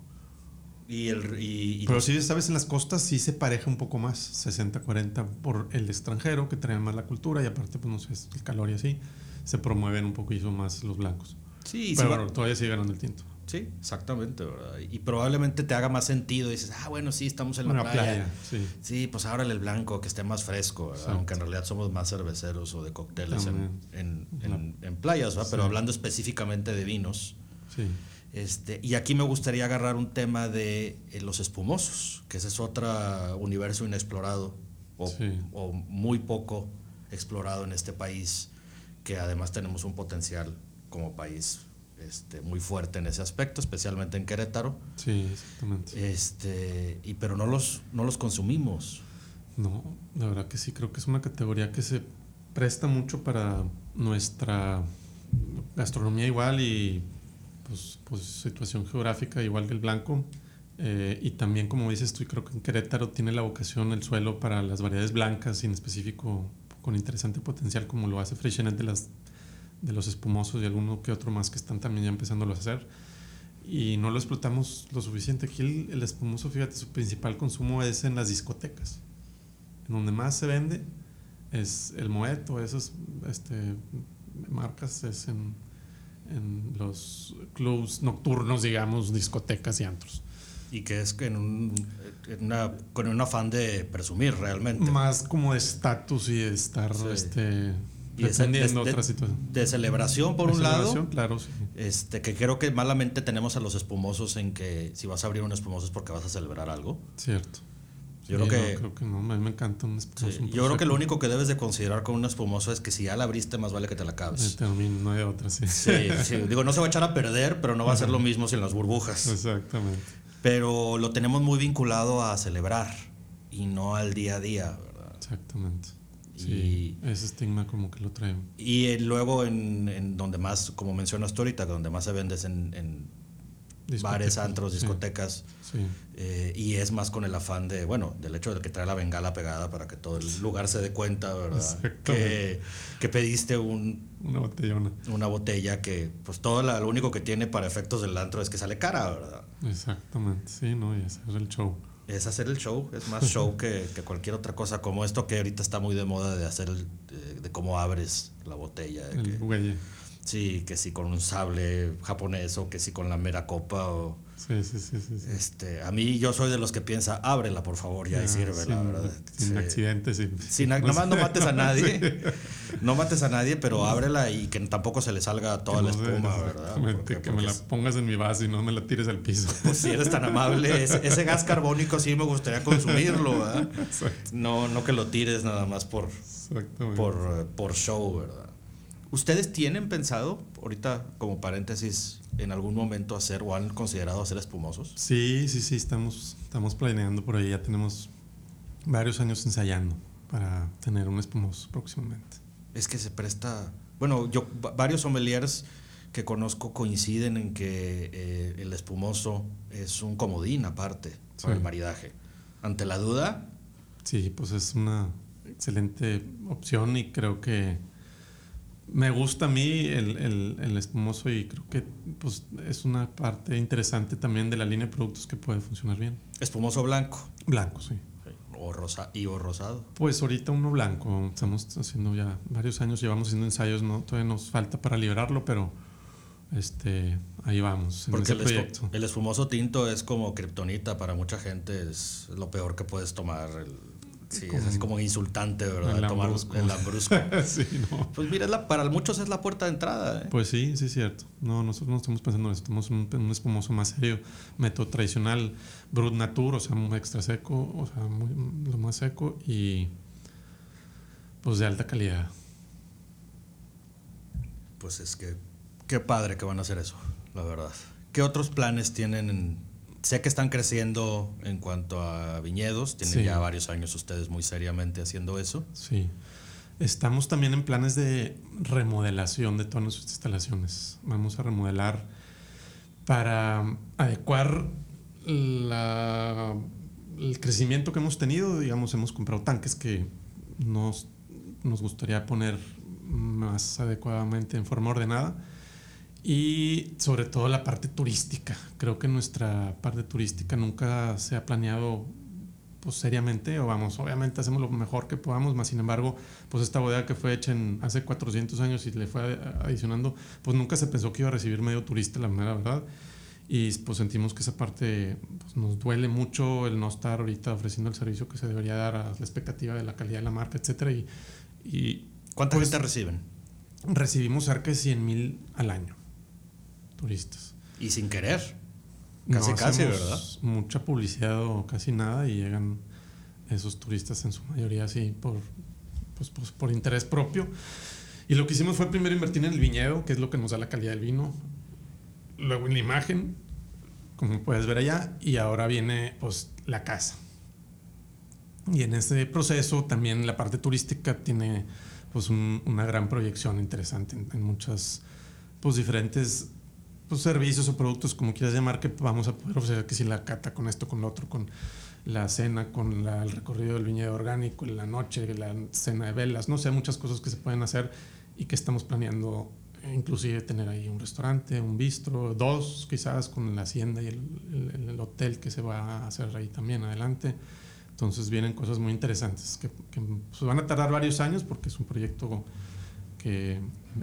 Y el, y, y Pero sí, sabes, en las costas sí se pareja un poco más. 60-40 por el extranjero, que trae más la cultura y aparte, pues no sé, el calor y así. Se promueven un poquito más los blancos. sí, sí Pero bueno, todavía sigue ganando el tinto. sí, exactamente, ¿verdad? Y probablemente te haga más sentido. Dices, ah, bueno, sí, estamos en la playa. playa, sí. Sí, pues ahora el blanco, que esté más fresco, aunque en realidad somos más cerveceros o de cócteles en, en, en- en playas, ¿verdad? pero hablando específicamente de vinos, Sí. Este, y aquí me gustaría agarrar un tema de eh, los espumosos, que ese es otro universo inexplorado o, Sí. o muy poco explorado en este país, que además tenemos un potencial como país este, muy fuerte en ese aspecto, especialmente en Querétaro. Sí, exactamente. Este, y, pero no los, no los consumimos. No, la verdad que sí, creo que es una categoría que se presta mucho para nuestra gastronomía igual y pues, pues situación geográfica igual que el blanco. Eh, y también, como dices tú, creo que en Querétaro tiene la vocación el suelo para las variedades blancas y en específico con interesante potencial como lo hace Freixenet de, las, de los espumosos y alguno que otro más que están también ya empezándolo a hacer. Y no lo explotamos lo suficiente. Aquí el, el espumoso, fíjate, su principal consumo es en las discotecas. En donde más se vende es el Moet o esas este, marcas, es en, en los clubs nocturnos, digamos, discotecas y antros. Y que es en un, en una- con un afán de presumir realmente. Más como de estatus y de estar Sí. este, Y de, de- otra situación. de celebración por De un lado. celebración, Claro, sí. Este, que creo que malamente tenemos a los espumosos en que si vas a abrir un espumoso es porque vas a celebrar algo. Cierto. Yo Sí, creo que- no, creo que no, a mí me encanta un Sí, espumoso. un yo creo que lo único que debes de considerar con un espumoso es que si ya la abriste, más vale que te la Eh, acabes. termino, no hay otra, sí. Sí, sí. <laughs> Digo, no se va a echar a perder, pero no va a ser lo mismo sin las burbujas. Exactamente. Pero lo tenemos muy vinculado a celebrar y no al día a día, ¿verdad? Exactamente. Sí, ese estigma como que lo trae. Y eh, luego en, en donde más, como mencionas tú ahorita, donde más se vende es en, en bares, antros, discotecas. Sí, eh, y es más con el afán de, bueno, del hecho de que trae la bengala pegada para que todo el lugar se dé cuenta, ¿verdad? Que, que pediste un, una botellona. una botella que, pues todo la- lo único que tiene para efectos del antro es que sale cara, ¿verdad? Exactamente, sí, no, y ese es el show. Es hacer el show, es más show que, que cualquier otra cosa, como esto que ahorita está muy de moda de hacer, el, de, de cómo abres la botella. de El que-. Sí, que si con un sable japonés o que si con la mera copa o... Sí, sí, sí, sí. sí. Este, a mí yo soy de los que piensa, ábrela por favor, ya y Ah, sirve, la verdad. Sin Sí. accidentes. Sin, Sin, nomás no mates a <laughs> nadie. No mates a nadie, pero ábrela y que tampoco se le salga toda Que la no espuma, ¿verdad? Porque- que me porque la pongas en mi vaso y no me la tires al piso. <laughs> pues si eres tan amable, ese, ese gas carbónico sí me gustaría consumirlo, ¿verdad? <laughs> No, no que lo tires nada más por, por, eh, por show, ¿verdad? ¿Ustedes tienen pensado, ahorita como paréntesis, en algún momento hacer o han considerado hacer espumosos? Sí, sí, sí, estamos, estamos planeando por ahí. Ya tenemos varios años ensayando para tener un espumoso próximamente. Es que se presta. Bueno, yo va- varios sommeliers que conozco coinciden en que eh, el espumoso es un comodín aparte para Sí. el maridaje. Ante la duda, Sí, pues es una excelente opción y creo que me gusta a mí el, el- el espumoso y creo que pues, es una parte interesante también de la línea de productos que puede funcionar bien. espumoso blanco Blanco, sí. o rosa y o rosado. Pues ahorita uno blanco, estamos haciendo ya varios años, llevamos haciendo ensayos, no todavía nos falta para liberarlo, pero este ahí vamos en Porque ese el, proyecto. el espumoso tinto es como kriptonita para mucha gente, es lo peor que puedes tomar. el- sí, es así como insultante, ¿verdad? El Tomar el lambrusco. <laughs> sí, no. pues mira, la- para muchos es la puerta de entrada. ¿eh? Pues sí, sí es cierto. No, nosotros no estamos pensando en eso, estamos en un, en un espumoso más serio, método tradicional, brut natur, o sea, muy extra seco, o sea, muy- lo más seco y pues de alta calidad. Pues es que qué padre que van a hacer eso, la verdad. ¿Qué otros planes tienen? en- sé que están creciendo en cuanto a viñedos, tienen Sí. ya varios años ustedes muy seriamente haciendo eso. Sí. Estamos también en planes de remodelación de todas nuestras instalaciones. Vamos a remodelar para adecuar la- el crecimiento que hemos tenido. Digamos, hemos comprado tanques que nos, nos gustaría poner más adecuadamente en forma ordenada. Y sobre todo la parte turística. Creo que nuestra parte turística nunca se ha planeado pues seriamente, o vamos, obviamente hacemos lo mejor que podamos, más sin embargo, pues esta bodega que fue hecha en hace 400 años y le fue adicionando, pues nunca se pensó que iba a recibir medio turista, la mera verdad. Y pues sentimos que esa parte pues, nos duele mucho el no estar ahorita ofreciendo el servicio que se debería dar a la expectativa de la calidad de la marca, etcétera. Y, y ¿Cuánta Pues- gente reciben? recibimos cerca de 100 mil al año turistas. Y sin querer. Casi, casi, ¿verdad? Mucha publicidad o casi nada y llegan esos turistas en su mayoría así por, pues, pues, por interés propio. Y lo que hicimos fue primero invertir en el viñedo, que es lo que nos da la calidad del vino. Luego en la imagen, como puedes ver allá. Y ahora viene pues la casa. Y en ese proceso también la parte turística tiene pues una gran proyección interesante en, muchas pues diferentes pues, servicios o productos como quieras llamar que vamos a poder ofrecer que si la cata con esto con lo otro con la cena con el recorrido del viñedo orgánico la noche la cena de velas no sé muchas cosas que se pueden hacer y que estamos planeando inclusive tener ahí un restaurante un bistro dos quizás con la hacienda y el, el hotel que se va a hacer ahí también adelante. Entonces vienen cosas muy interesantes que, pues, van a tardar varios años porque es un proyecto que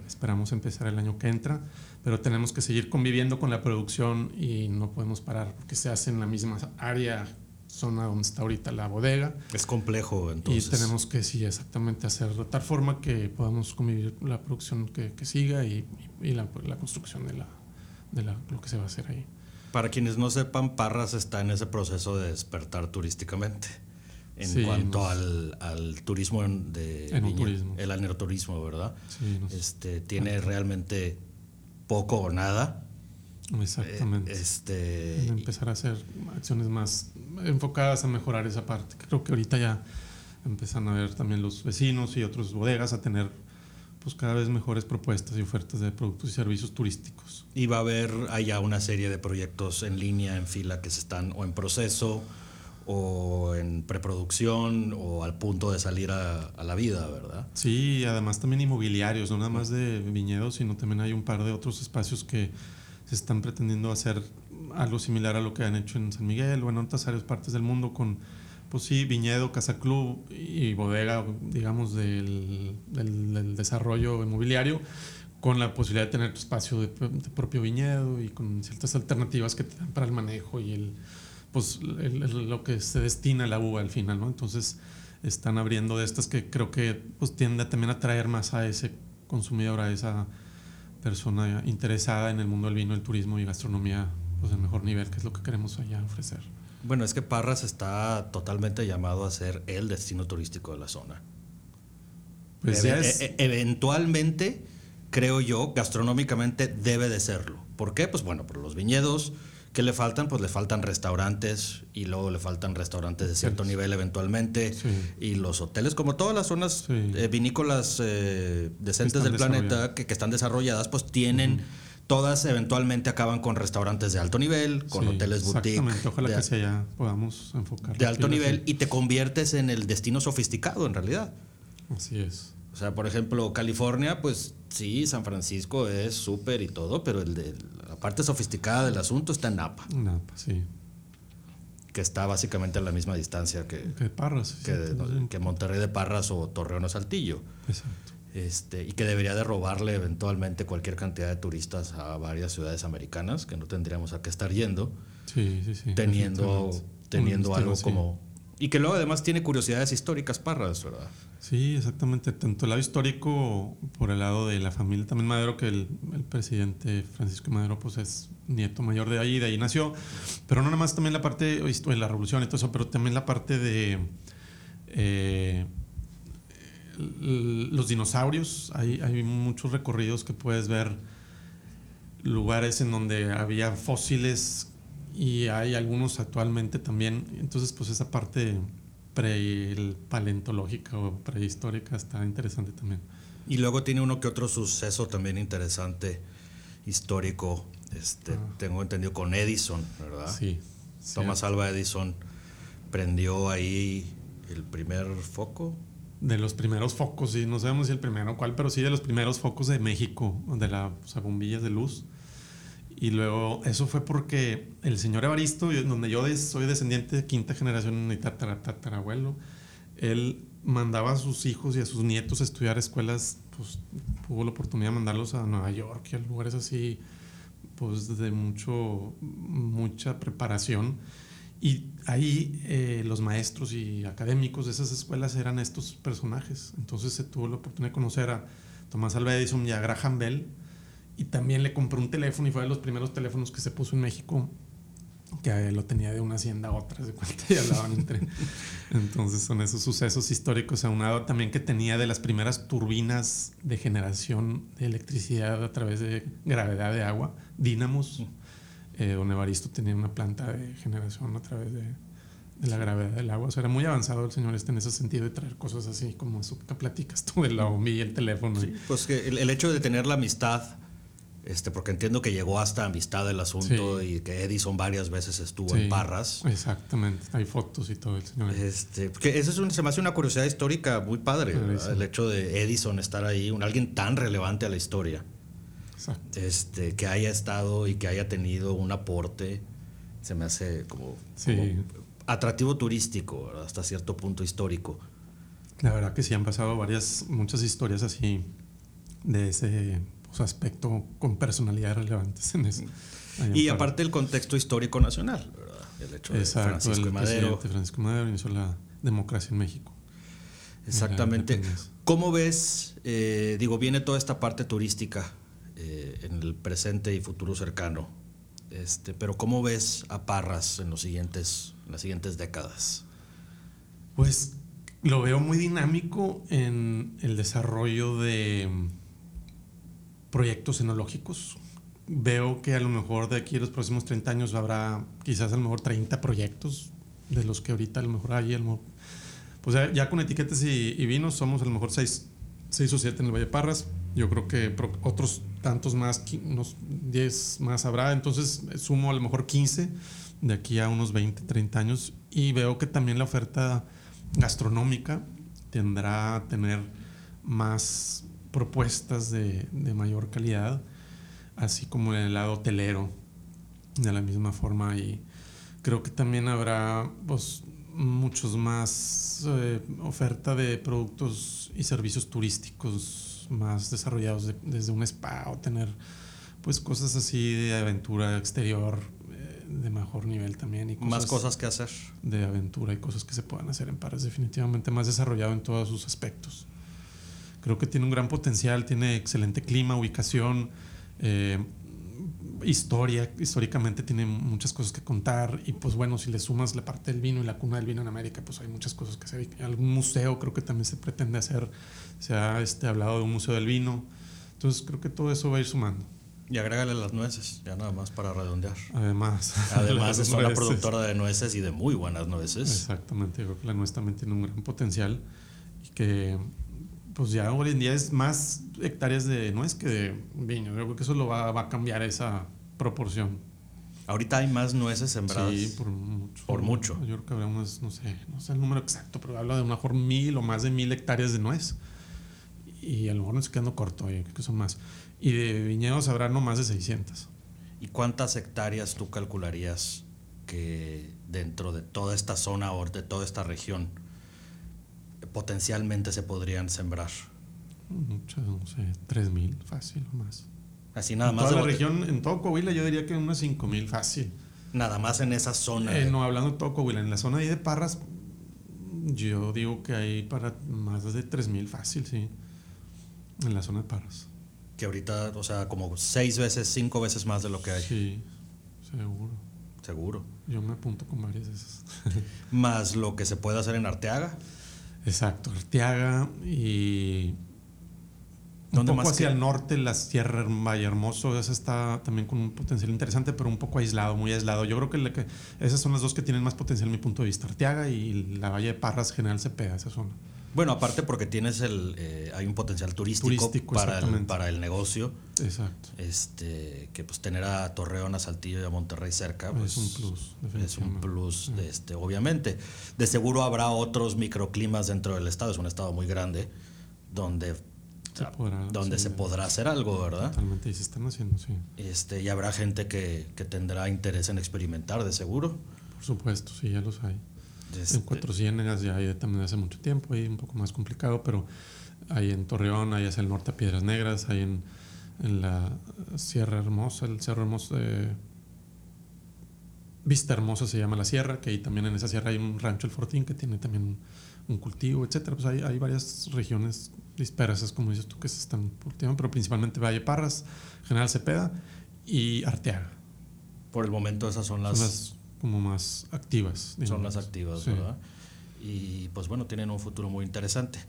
esperamos empezar el año que entra, pero tenemos que seguir conviviendo con la producción y no podemos parar porque se hace en la misma área, zona donde está ahorita la bodega. Es complejo entonces. Y tenemos que sí, exactamente hacer de tal forma que podamos convivir la producción que, que siga y, y la, la, construcción de, la, de la, lo que se va a hacer ahí. Para quienes no sepan, Parras está en ese proceso de despertar turísticamente en cuanto al, al, turismo de el aneroturismo, ¿verdad? Sí, este tiene realmente poco o nada. Exactamente. Eh, este empezar a hacer acciones más enfocadas a mejorar esa parte. Creo que ahorita ya empiezan a ver también los vecinos y otros bodegas a tener pues cada vez mejores propuestas y ofertas de productos y servicios turísticos. Y va a haber allá una serie de proyectos en línea, en fila, que se están o en proceso o en preproducción o al punto de salir a, la vida, ¿verdad? Sí, además también inmobiliarios, no nada más de viñedos, sino también hay un par de otros espacios que se están pretendiendo hacer algo similar a lo que han hecho en San Miguel o en otras áreas partes del mundo con, pues sí, viñedo, casa club y bodega, digamos, del, desarrollo inmobiliario con la posibilidad de tener espacio de, de propio viñedo y con ciertas alternativas que te dan para el manejo y el pues lo que se destina a la uva al final, ¿no? Entonces están abriendo de estas que creo que pues tiende también a atraer más a ese consumidor, a esa persona interesada en el mundo del vino, el turismo y gastronomía pues del mejor nivel, que es lo que queremos allá ofrecer. Bueno, es que Parras está totalmente llamado a ser el destino turístico de la zona. Pues ya es... E-, eventualmente, creo yo, gastronómicamente debe de serlo. ¿Por qué? Pues bueno, por los viñedos, ¿Qué le faltan? Pues le faltan restaurantes y luego le faltan restaurantes de cierto nivel eventualmente. Y los hoteles, como todas las zonas eh, vinícolas eh, decentes del planeta que, están desarrolladas, pues tienen... Todas eventualmente acaban con restaurantes de alto nivel, con hoteles boutique. Ojalá que sea podamos enfocar. De alto nivel y te conviertes en el destino sofisticado en realidad. Así es. O sea, por ejemplo, California, pues sí, San Francisco es súper y todo, pero el de la parte sofisticada del asunto está en Napa. Napa, sí. Que está básicamente a la misma distancia que, que Parras. Que, Monterrey de Parras o Torreón o Saltillo. Exacto. Este, y que debería de robarle eventualmente cualquier cantidad de turistas a varias ciudades americanas que no tendríamos a qué estar yendo. Sí, sí, sí. Teniendo, teniendo algo como y que luego además tiene curiosidades históricas Parras, ¿verdad? Sí, exactamente. Tanto el lado histórico por el lado de la familia también Madero, que el, presidente Francisco Madero pues es nieto mayor de ahí, de ahí nació. Pero no nada más también la parte de la revolución y todo eso, pero también la parte de eh, los dinosaurios. Hay, hay muchos recorridos que puedes ver lugares en donde había fósiles y hay algunos actualmente también. Entonces, pues esa parte pre paleontológica o prehistórica está interesante también. Y luego tiene uno que otro suceso también interesante, histórico, este, ah. tengo entendido con Edison, ¿verdad? Sí. Thomas Alva Edison prendió ahí el primer foco. De los primeros focos, sí, no sabemos si el primero cuál, pero sí de los primeros focos de México, de las bombillas de luz. Y luego, eso fue porque el señor Evaristo, donde yo soy descendiente de quinta generación de tatarabuelo, él mandaba a sus hijos y a sus nietos a estudiar escuelas, pues tuvo la oportunidad de mandarlos a Nueva York y a lugares así, pues de mucho, mucha preparación. Y ahí eh, los maestros y académicos de esas escuelas eran estos personajes. Entonces se tuvo la oportunidad de conocer a Tomás Alva Edison y a Graham Bell Y también le compró un teléfono y fue de los primeros teléfonos que se puso en México que lo tenía de una hacienda a otra, de cuenta, y hablaban entre. <laughs> Entonces son esos sucesos históricos, aunado también que tenía de las primeras turbinas de generación de electricidad a través de gravedad de agua, dínamos. Eh, don Evaristo tenía una planta de generación a través de, de, la gravedad del agua. O sea, era muy avanzado el señor este en ese sentido de traer cosas así como eso que platicas tú de la OMI y el teléfono. pues que el, el hecho de tener la amistad este, porque entiendo que llegó hasta amistad el asunto y que Edison varias veces estuvo en Parras. Exactamente, hay fotos y todo el señor. Este, porque eso es se me hace una curiosidad histórica muy padre, el hecho de Edison estar ahí, un alguien tan relevante a la historia. Exacto. Este, que haya estado y que haya tenido un aporte, se me hace como, atractivo turístico, hasta cierto punto histórico. La verdad que sí han pasado varias, muchas historias así de ese pues, aspecto con personalidades relevantes en eso. Y aparte el contexto histórico nacional, ¿verdad? El hecho de Francisco el Madero. Francisco Madero inició la democracia en México. Exactamente. ¿Cómo ves, eh, digo, viene toda esta parte turística eh, en el presente y futuro cercano, este, pero ¿cómo ves a Parras en, los siguientes, en las siguientes décadas? Pues lo veo muy dinámico en el desarrollo de proyectos enológicos. Veo que a lo mejor de aquí a los próximos 30 años habrá quizás a lo mejor 30 proyectos de los que ahorita a lo mejor hay. pues ya, con etiquetas y, vinos somos a lo mejor 6, o 7 en el Valle Parras. Yo creo que otros tantos más, unos 10 más habrá. Entonces sumo a lo mejor 15 de aquí a unos 20, 30 años. Y veo que también la oferta gastronómica tendrá a tener más propuestas de, mayor calidad, así como en el lado hotelero, de la misma forma. Y creo que también habrá pues, muchos más eh, oferta de productos y servicios turísticos más desarrollados desde un spa o tener pues cosas así de aventura exterior eh, de mejor nivel también. Y más cosas que hacer. De aventura y cosas que se puedan hacer en pares, definitivamente más desarrollado en todos sus aspectos. Creo que tiene un gran potencial, tiene excelente clima, ubicación, eh, historia. Históricamente tiene muchas cosas que contar. Y pues bueno, si le sumas la parte del vino y la cuna del vino en América, pues hay muchas cosas que hacer. Algún museo creo que también se pretende hacer. Se ha este, hablado de un museo del vino. Entonces creo que todo eso va a ir sumando. Y agrégale las nueces, ya nada más para redondear. Además. <laughs> Además es una productora de nueces y de muy buenas nueces. Exactamente, creo que la nuez también tiene un gran potencial y que pues ya hoy en día es más hectáreas de nuez que de viño. Yo creo que eso lo va, a cambiar esa proporción. Ahorita hay más nueces sembradas. Sí, por mucho. Por mucho. Yo creo que habrá unas, no sé, no sé el número exacto, pero habla de a lo mejor mil o más de mil hectáreas de nuez. Y a lo mejor no estoy quedando corto, yo creo que son más. Y de viñedos habrá no más de 600. ¿Y cuántas hectáreas tú calcularías que dentro de toda esta zona o de toda esta región potencialmente se podrían sembrar? Muchas, no sé, 3.000 fácil o más. Así nada en más. Toda la región, en todo Coahuila yo diría que unas 5.000 fácil. Nada más en esa zona. Eh, no, hablando de todo Coahuila, en la zona ahí de Parras, yo digo que hay para más de 3.000 fácil, sí. En la zona de Parras. Que ahorita, o sea, como seis veces, cinco veces más de lo que hay. Sí, seguro. Seguro. Yo me apunto con varias de esas. <laughs> más lo que se puede hacer en Arteaga. Exacto, Arteaga y un poco hacia el norte, la Sierra Valle Hermoso, esa está también con un potencial interesante, pero un poco aislado, muy aislado. Yo creo que, esas son las dos que tienen más potencial en mi punto de vista, Arteaga y la Valle de Parras, General Cepeda, esa zona. Bueno, aparte porque tienes el, eh, hay un potencial turístico, para, el, para el negocio. Exacto. Este, que pues tener a Torreón, a Saltillo y a Monterrey cerca. Pues, es un plus. Es un plus, este, obviamente. De seguro habrá otros microclimas dentro del estado. Es un estado muy grande donde se podrá, donde se podrá hacer algo, ¿verdad? Totalmente, y se están haciendo, sí. Este, y habrá gente que, que tendrá interés en experimentar, de seguro. Por supuesto, sí, ya los hay. Este. En Cuatro Ciénegas ya hay también hace mucho tiempo, ahí un poco más complicado, pero hay en Torreón, hay hacia el norte a Piedras Negras, hay en, en la Sierra Hermosa, el Cerro Hermoso de Vista Hermosa se llama la sierra, que ahí también en esa sierra hay un rancho El Fortín que tiene también un, cultivo, etcétera. Pues hay, hay varias regiones es como dices tú, que se están tiempo, pero principalmente Valle Parras, General Cepeda y Arteaga. Por el momento esas son las... Son las como más activas. Son las activas, ¿verdad? Y pues bueno, tienen un futuro muy interesante.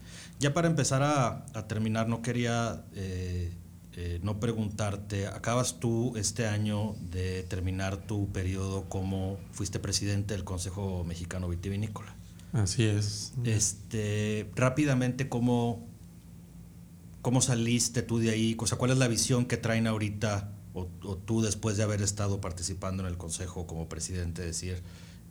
Ya para empezar a, terminar, no quería eh, eh, no preguntarte, acabas tú este año de terminar tu periodo como fuiste presidente del Consejo Mexicano Vitivinícola. Así es. Este, rápidamente, ¿cómo, ¿cómo saliste tú de ahí? O sea, ¿cuál es la visión que traen ahorita o, tú después de haber estado participando en el Consejo como presidente? Decir,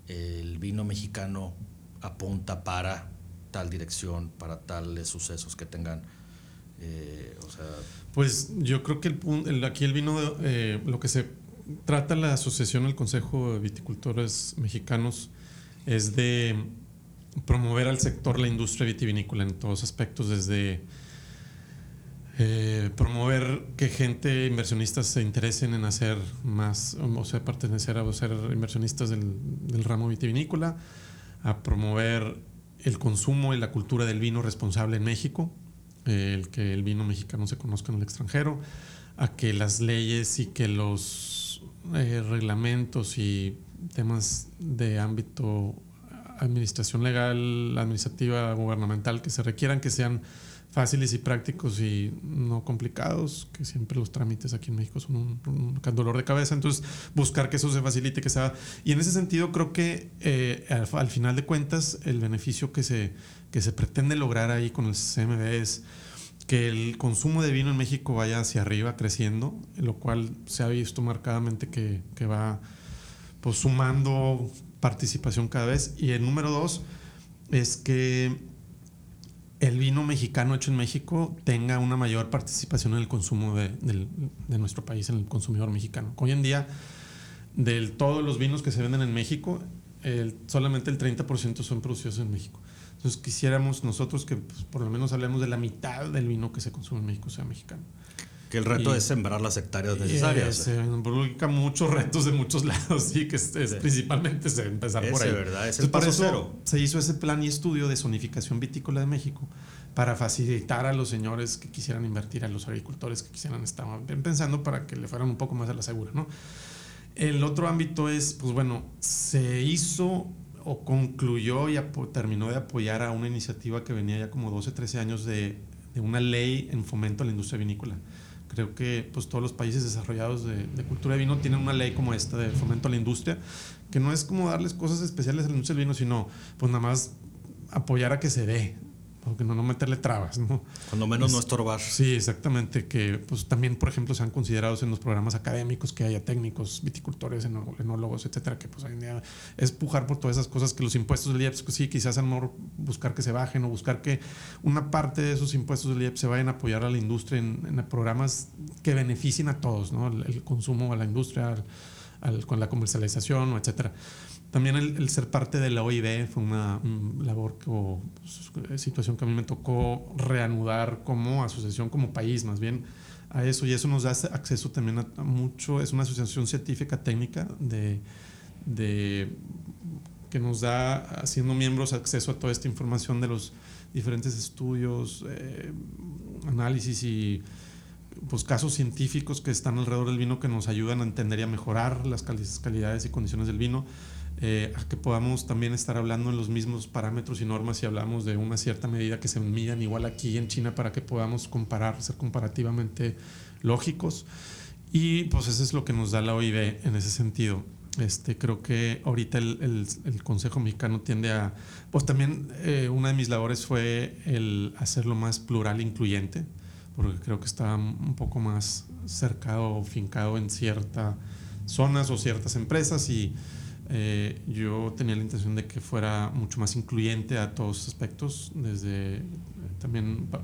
el vino mexicano apunta para tal dirección, para tales sucesos que tengan. Eh, o sea, pues yo creo que el, aquí el vino, eh, lo que se trata la asociación, el Consejo de Viticultores Mexicanos, es de promover al sector la industria vitivinícola en todos aspectos, desde eh, promover que gente, inversionistas se interesen en hacer más, o sea, pertenecer a ser inversionistas del, ramo vitivinícola, a promover el consumo y la cultura del vino responsable en México, el que el vino mexicano se conozca en el extranjero, a que las leyes y que los eh, reglamentos y temas de ámbito administración legal, administrativa, gubernamental que se requieran, que sean fáciles y prácticos y no complicados, que siempre los trámites aquí en México son un, dolor de cabeza. Entonces, buscar que eso se facilite, que sea... Y en ese sentido, creo que eh, al, final de cuentas, el beneficio que se, que se pretende lograr ahí con el CMB es que el consumo de vino en México vaya hacia arriba, creciendo, lo cual se ha visto marcadamente que, que va pues, sumando participación cada vez. Y el número dos es que el vino mexicano hecho en México tenga una mayor participación en el consumo de, nuestro país, en el consumidor mexicano. Hoy en día, de todos los vinos que se venden en México, solamente el 30% son producidos en México. Entonces quisiéramos nosotros que pues, por lo menos hablemos de la mitad del vino que se consume en México sea mexicano. Que el reto es sembrar las hectáreas necesarias. Se involucra muchos retos de muchos <laughs> lados, sí, que es, principalmente empezar por ahí. ¿verdad? Es el paso cero. Se hizo ese plan y estudio de zonificación vitícola de México para facilitar a los señores que quisieran invertir, a los agricultores que quisieran estar pensando para que le fueran un poco más a la segura, ¿no? El otro ámbito es, pues bueno, se hizo o concluyó y terminó de apoyar a una iniciativa que venía ya como 12, 13 años de, de una ley en fomento a la industria vinícola Creo que pues, todos los países desarrollados de, cultura de vino tienen una ley como esta de fomento a la industria, que no es como darles cosas especiales a la industria vino, sino pues nada más apoyar a que se dé, aunque no, no meterle trabas, ¿no? Cuando menos no estorbar. Sí, exactamente, que pues también, por ejemplo, se han considerado en los programas académicos que haya técnicos, viticultores, enólogos, etcétera, que pues hoy en día es pujar por todas esas cosas que los impuestos del IEPS, pues, sí, quizás a mejor buscar que se bajen o buscar que una parte de esos impuestos del IEPS se vayan a apoyar a la industria en, programas que beneficien a todos, ¿no? El, consumo a la industria, con la comercialización, etcétera. También el, ser parte de la OIB fue una, labor o pues, situación que a mí me tocó reanudar como asociación, como país, más bien a eso. Y eso nos da acceso también a, mucho. Es una asociación científica técnica de, de, que nos da, haciendo miembros, acceso a toda esta información de los diferentes estudios, eh, análisis y pues, casos científicos que están alrededor del vino que nos ayudan a entender y a mejorar las calidades y condiciones del vino. Eh, a que podamos también estar hablando en los mismos parámetros y normas y hablamos de una cierta medida que se midan igual aquí en China para que podamos comparar, ser comparativamente lógicos. Y pues eso es lo que nos da la OIB en ese sentido. Este, creo que ahorita el, el, Consejo Mexicano tiende a, pues también eh, una de mis labores fue el hacerlo más plural e incluyente, porque creo que está un poco más cercado o fincado en ciertas zonas o ciertas empresas y eh, yo tenía la intención de que fuera mucho más incluyente a todos los aspectos, desde eh, también eh,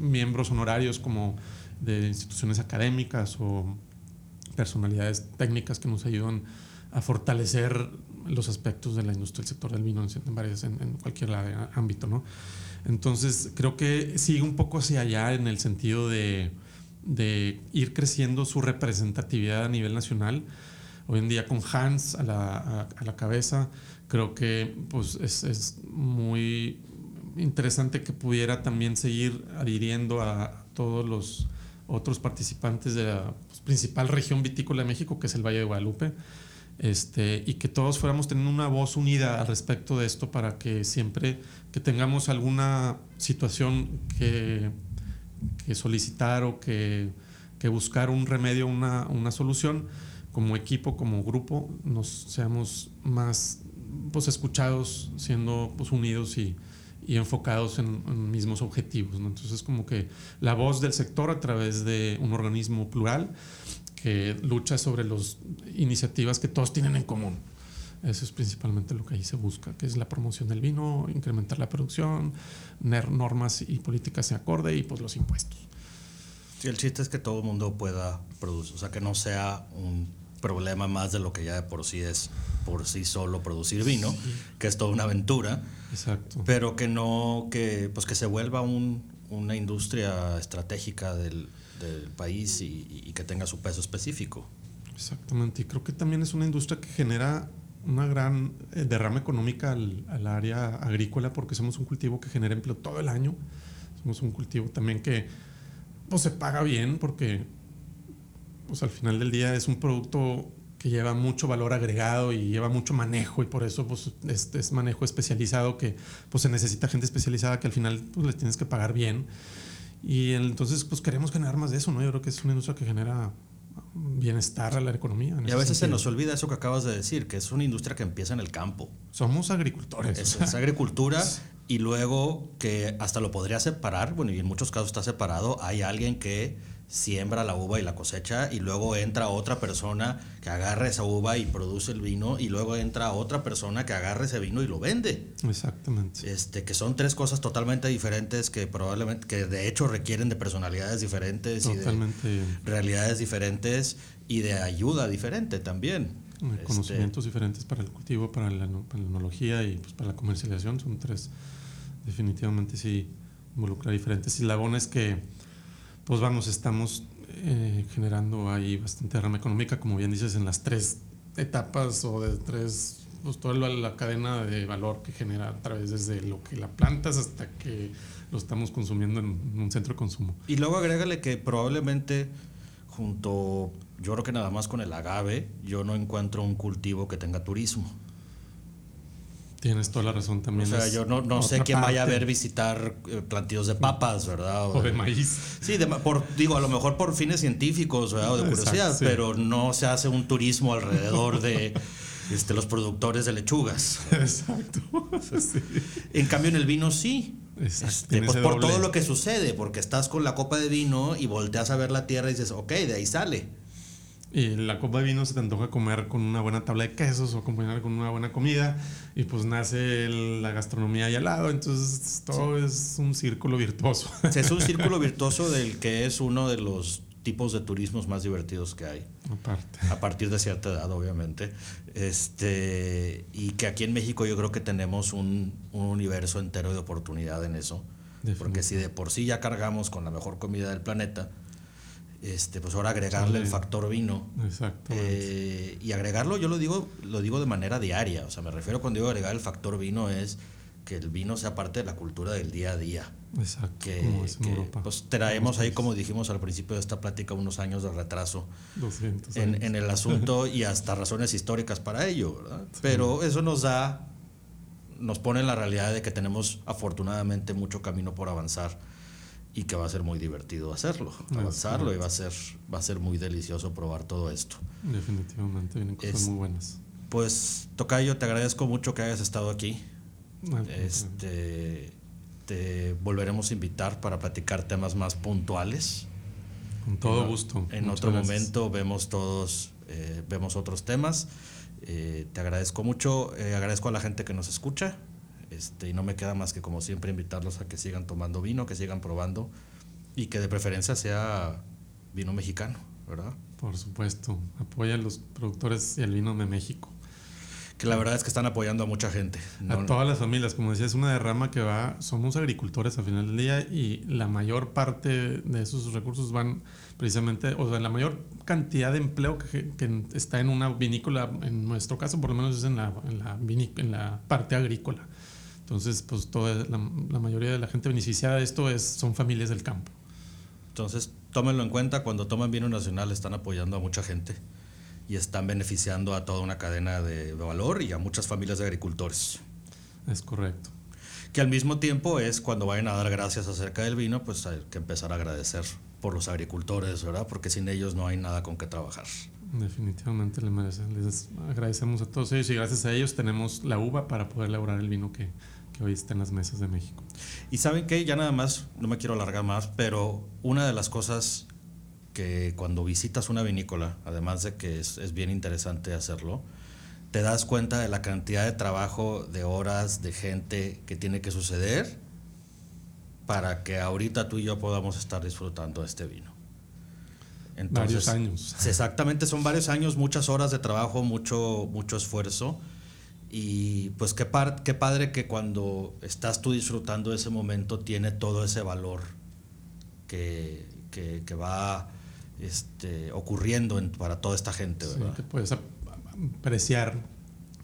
miembros honorarios como de instituciones académicas o personalidades técnicas que nos ayudan a fortalecer los aspectos de la industria del sector del vino en, varias, en, cualquier ámbito. ¿no? Entonces, creo que sigue un poco hacia allá en el sentido de, de ir creciendo su representatividad a nivel nacional Hoy en día con Hans a la, a, la cabeza, creo que pues, es, es, muy interesante que pudiera también seguir adhiriendo a todos los otros participantes de la pues, principal región vitícola de México, que es el Valle de Guadalupe, este, y que todos fuéramos teniendo una voz unida al respecto de esto para que siempre que tengamos alguna situación que, que solicitar o que, que, buscar un remedio, una, una solución, como equipo, como grupo, nos seamos más pues, escuchados, siendo pues, unidos y, y enfocados en, mismos objetivos. ¿no? Entonces, como que la voz del sector a través de un organismo plural que lucha sobre las iniciativas que todos tienen en común. Eso es principalmente lo que ahí se busca, que es la promoción del vino, incrementar la producción, normas y políticas en acorde y pues los impuestos. Sí, el chiste es que todo el mundo pueda producir, o sea, que no sea un problema más de lo que ya de por sí es por sí solo producir vino, que es toda una aventura. Exacto. Pero que no, que pues que se vuelva un, una industria estratégica del, del país y, y, que tenga su peso específico. Exactamente. Y creo que también es una industria que genera una gran eh, derrama económica al, al, área agrícola porque somos un cultivo que genera empleo todo el año. Somos un cultivo también que pues, se paga bien porque pues al final del día es un producto que lleva mucho valor agregado y lleva mucho manejo y por eso pues es manejo especializado que pues se necesita gente especializada que al final pues les tienes que pagar bien. Y entonces pues queremos generar más de eso no yo creo que es una industria que genera bienestar a la economía y a veces se nos olvida eso que acabas de decir que es una industria que empieza en el campo. Somos agricultores es, es agricultura y luego que hasta lo podría separar bueno y en muchos casos está separado hay alguien que siembra la uva y la cosecha y luego entra otra persona que agarra esa uva y produce el vino y luego entra otra persona que agarra ese vino y lo vende. Exactamente. Este, que son tres cosas totalmente diferentes que probablemente, que de hecho requieren de personalidades diferentes totalmente. y de realidades diferentes y de ayuda diferente también. Este, conocimientos diferentes para el cultivo, para la, para la enología y pues, para la comercialización son tres definitivamente sí involucra diferentes eslabones que pues vamos, estamos eh, generando ahí bastante rama económica, como bien dices, en las tres etapas o de tres, pues toda la, cadena de valor que genera a través desde lo que la plantas hasta que lo estamos consumiendo en un centro de consumo. Y luego agrégale que probablemente junto, yo creo que nada más con el agave, yo no encuentro un cultivo que tenga turismo. Tienes toda la razón también. O sea, yo no, no sé quién vaya a ver visitar eh, plantillos de papas, ¿verdad? O, de maíz. Sí, por, digo, a lo mejor por fines científicos ¿verdad? o de curiosidad, pero no se hace un turismo alrededor de <laughs> este, los productores de lechugas. Exacto. <laughs> En cambio, en el vino sí. Este, pues por todo lo que sucede, porque estás con la copa de vino y volteas a ver la tierra y dices, ok, de ahí sale. Y la copa de vino se te antoja comer con una buena tabla de quesos o acompañar con una buena comida. Y pues nace la gastronomía ahí al lado. Entonces todo es un círculo virtuoso. es un círculo <laughs> virtuoso del que es uno de los tipos de turismos más divertidos que hay. Aparte. A partir de cierta edad, obviamente. Este, y que aquí en México yo creo que tenemos un, un universo entero de oportunidad en eso. Porque si de por sí ya cargamos con la mejor comida del planeta, este, pues ahora agregarle el factor vino. Exacto. Eh, y agregarlo, yo lo digo, lo digo de manera diaria. O sea, me refiero cuando digo agregar el factor vino es que el vino sea parte de la cultura del día a día. Exacto. Que, pues traemos ahí, como dijimos al principio de esta plática, unos años de retraso 200 en, en, el asunto y hasta razones históricas para ello, ¿verdad? Pero eso nos da, nos pone en la realidad de que tenemos afortunadamente mucho camino por avanzar y que va a ser muy divertido hacerlo, avanzarlo y va a ser va a ser muy delicioso probar todo esto. Definitivamente vienen cosas muy buenas. Pues Tocayo, te agradezco mucho que hayas estado aquí. este te volveremos a invitar para platicar temas más puntuales. Con todo gusto. En otro momento vemos todos eh, vemos otros temas. Eh, te agradezco mucho, eh, agradezco a la gente que nos escucha este, y no me queda más que como siempre invitarlos a que sigan tomando vino, que sigan probando y que de preferencia sea vino mexicano, ¿verdad? Por supuesto, apoya a los productores y el vino de México. Que la verdad es que están apoyando a mucha gente. A todas las familias, como decía, es una derrama que va, somos agricultores al final del día y la mayor parte de esos recursos van precisamente, o sea, la mayor cantidad de empleo que, que está en una vinícola, en nuestro caso por lo menos es en la, en la, en la parte agrícola. Entonces, pues toda la, la, mayoría de la gente beneficiada de esto es, son familias del campo. Entonces, tómenlo en cuenta, cuando toman vino nacional están apoyando a mucha gente y están beneficiando a toda una cadena de valor y a muchas familias de agricultores. Es correcto. Que al mismo tiempo es cuando vayan a dar gracias acerca del vino, pues hay que empezar a agradecer por los agricultores, ¿verdad? Porque sin ellos no hay nada con qué trabajar. Definitivamente les, merecen. les agradecemos a todos ellos y gracias a ellos tenemos la uva para poder elaborar el vino que, que hoy está en las mesas de México. Y saben que ya nada más, no me quiero alargar más, pero una de las cosas que cuando visitas una vinícola, además de que es, es bien interesante hacerlo, te das cuenta de la cantidad de trabajo, de horas, de gente que tiene que suceder para que ahorita tú y yo podamos estar disfrutando de este vino. Entonces, varios años. Exactamente, son varios años, muchas horas de trabajo, mucho, mucho esfuerzo. Y pues qué, par, qué padre que cuando estás tú disfrutando ese momento tiene todo ese valor que, que, que va este, ocurriendo en, para toda esta gente. ¿verdad? Sí, que puedes apreciar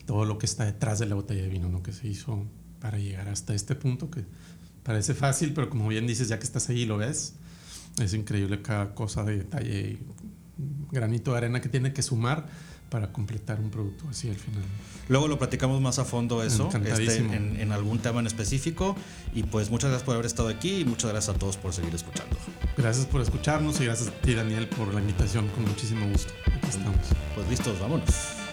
todo lo que está detrás de la botella de vino, ¿no? que se hizo para llegar hasta este punto que parece fácil, pero como bien dices, ya que estás ahí y lo ves, es increíble cada cosa de detalle y granito de arena que tiene que sumar para completar un producto así al final. Luego lo platicamos más a fondo eso, este, en, en, algún tema en específico. Y pues muchas gracias por haber estado aquí y muchas gracias a todos por seguir escuchando. Gracias por escucharnos y gracias a ti Daniel por la invitación, con muchísimo gusto. Aquí estamos. Pues listos, vámonos.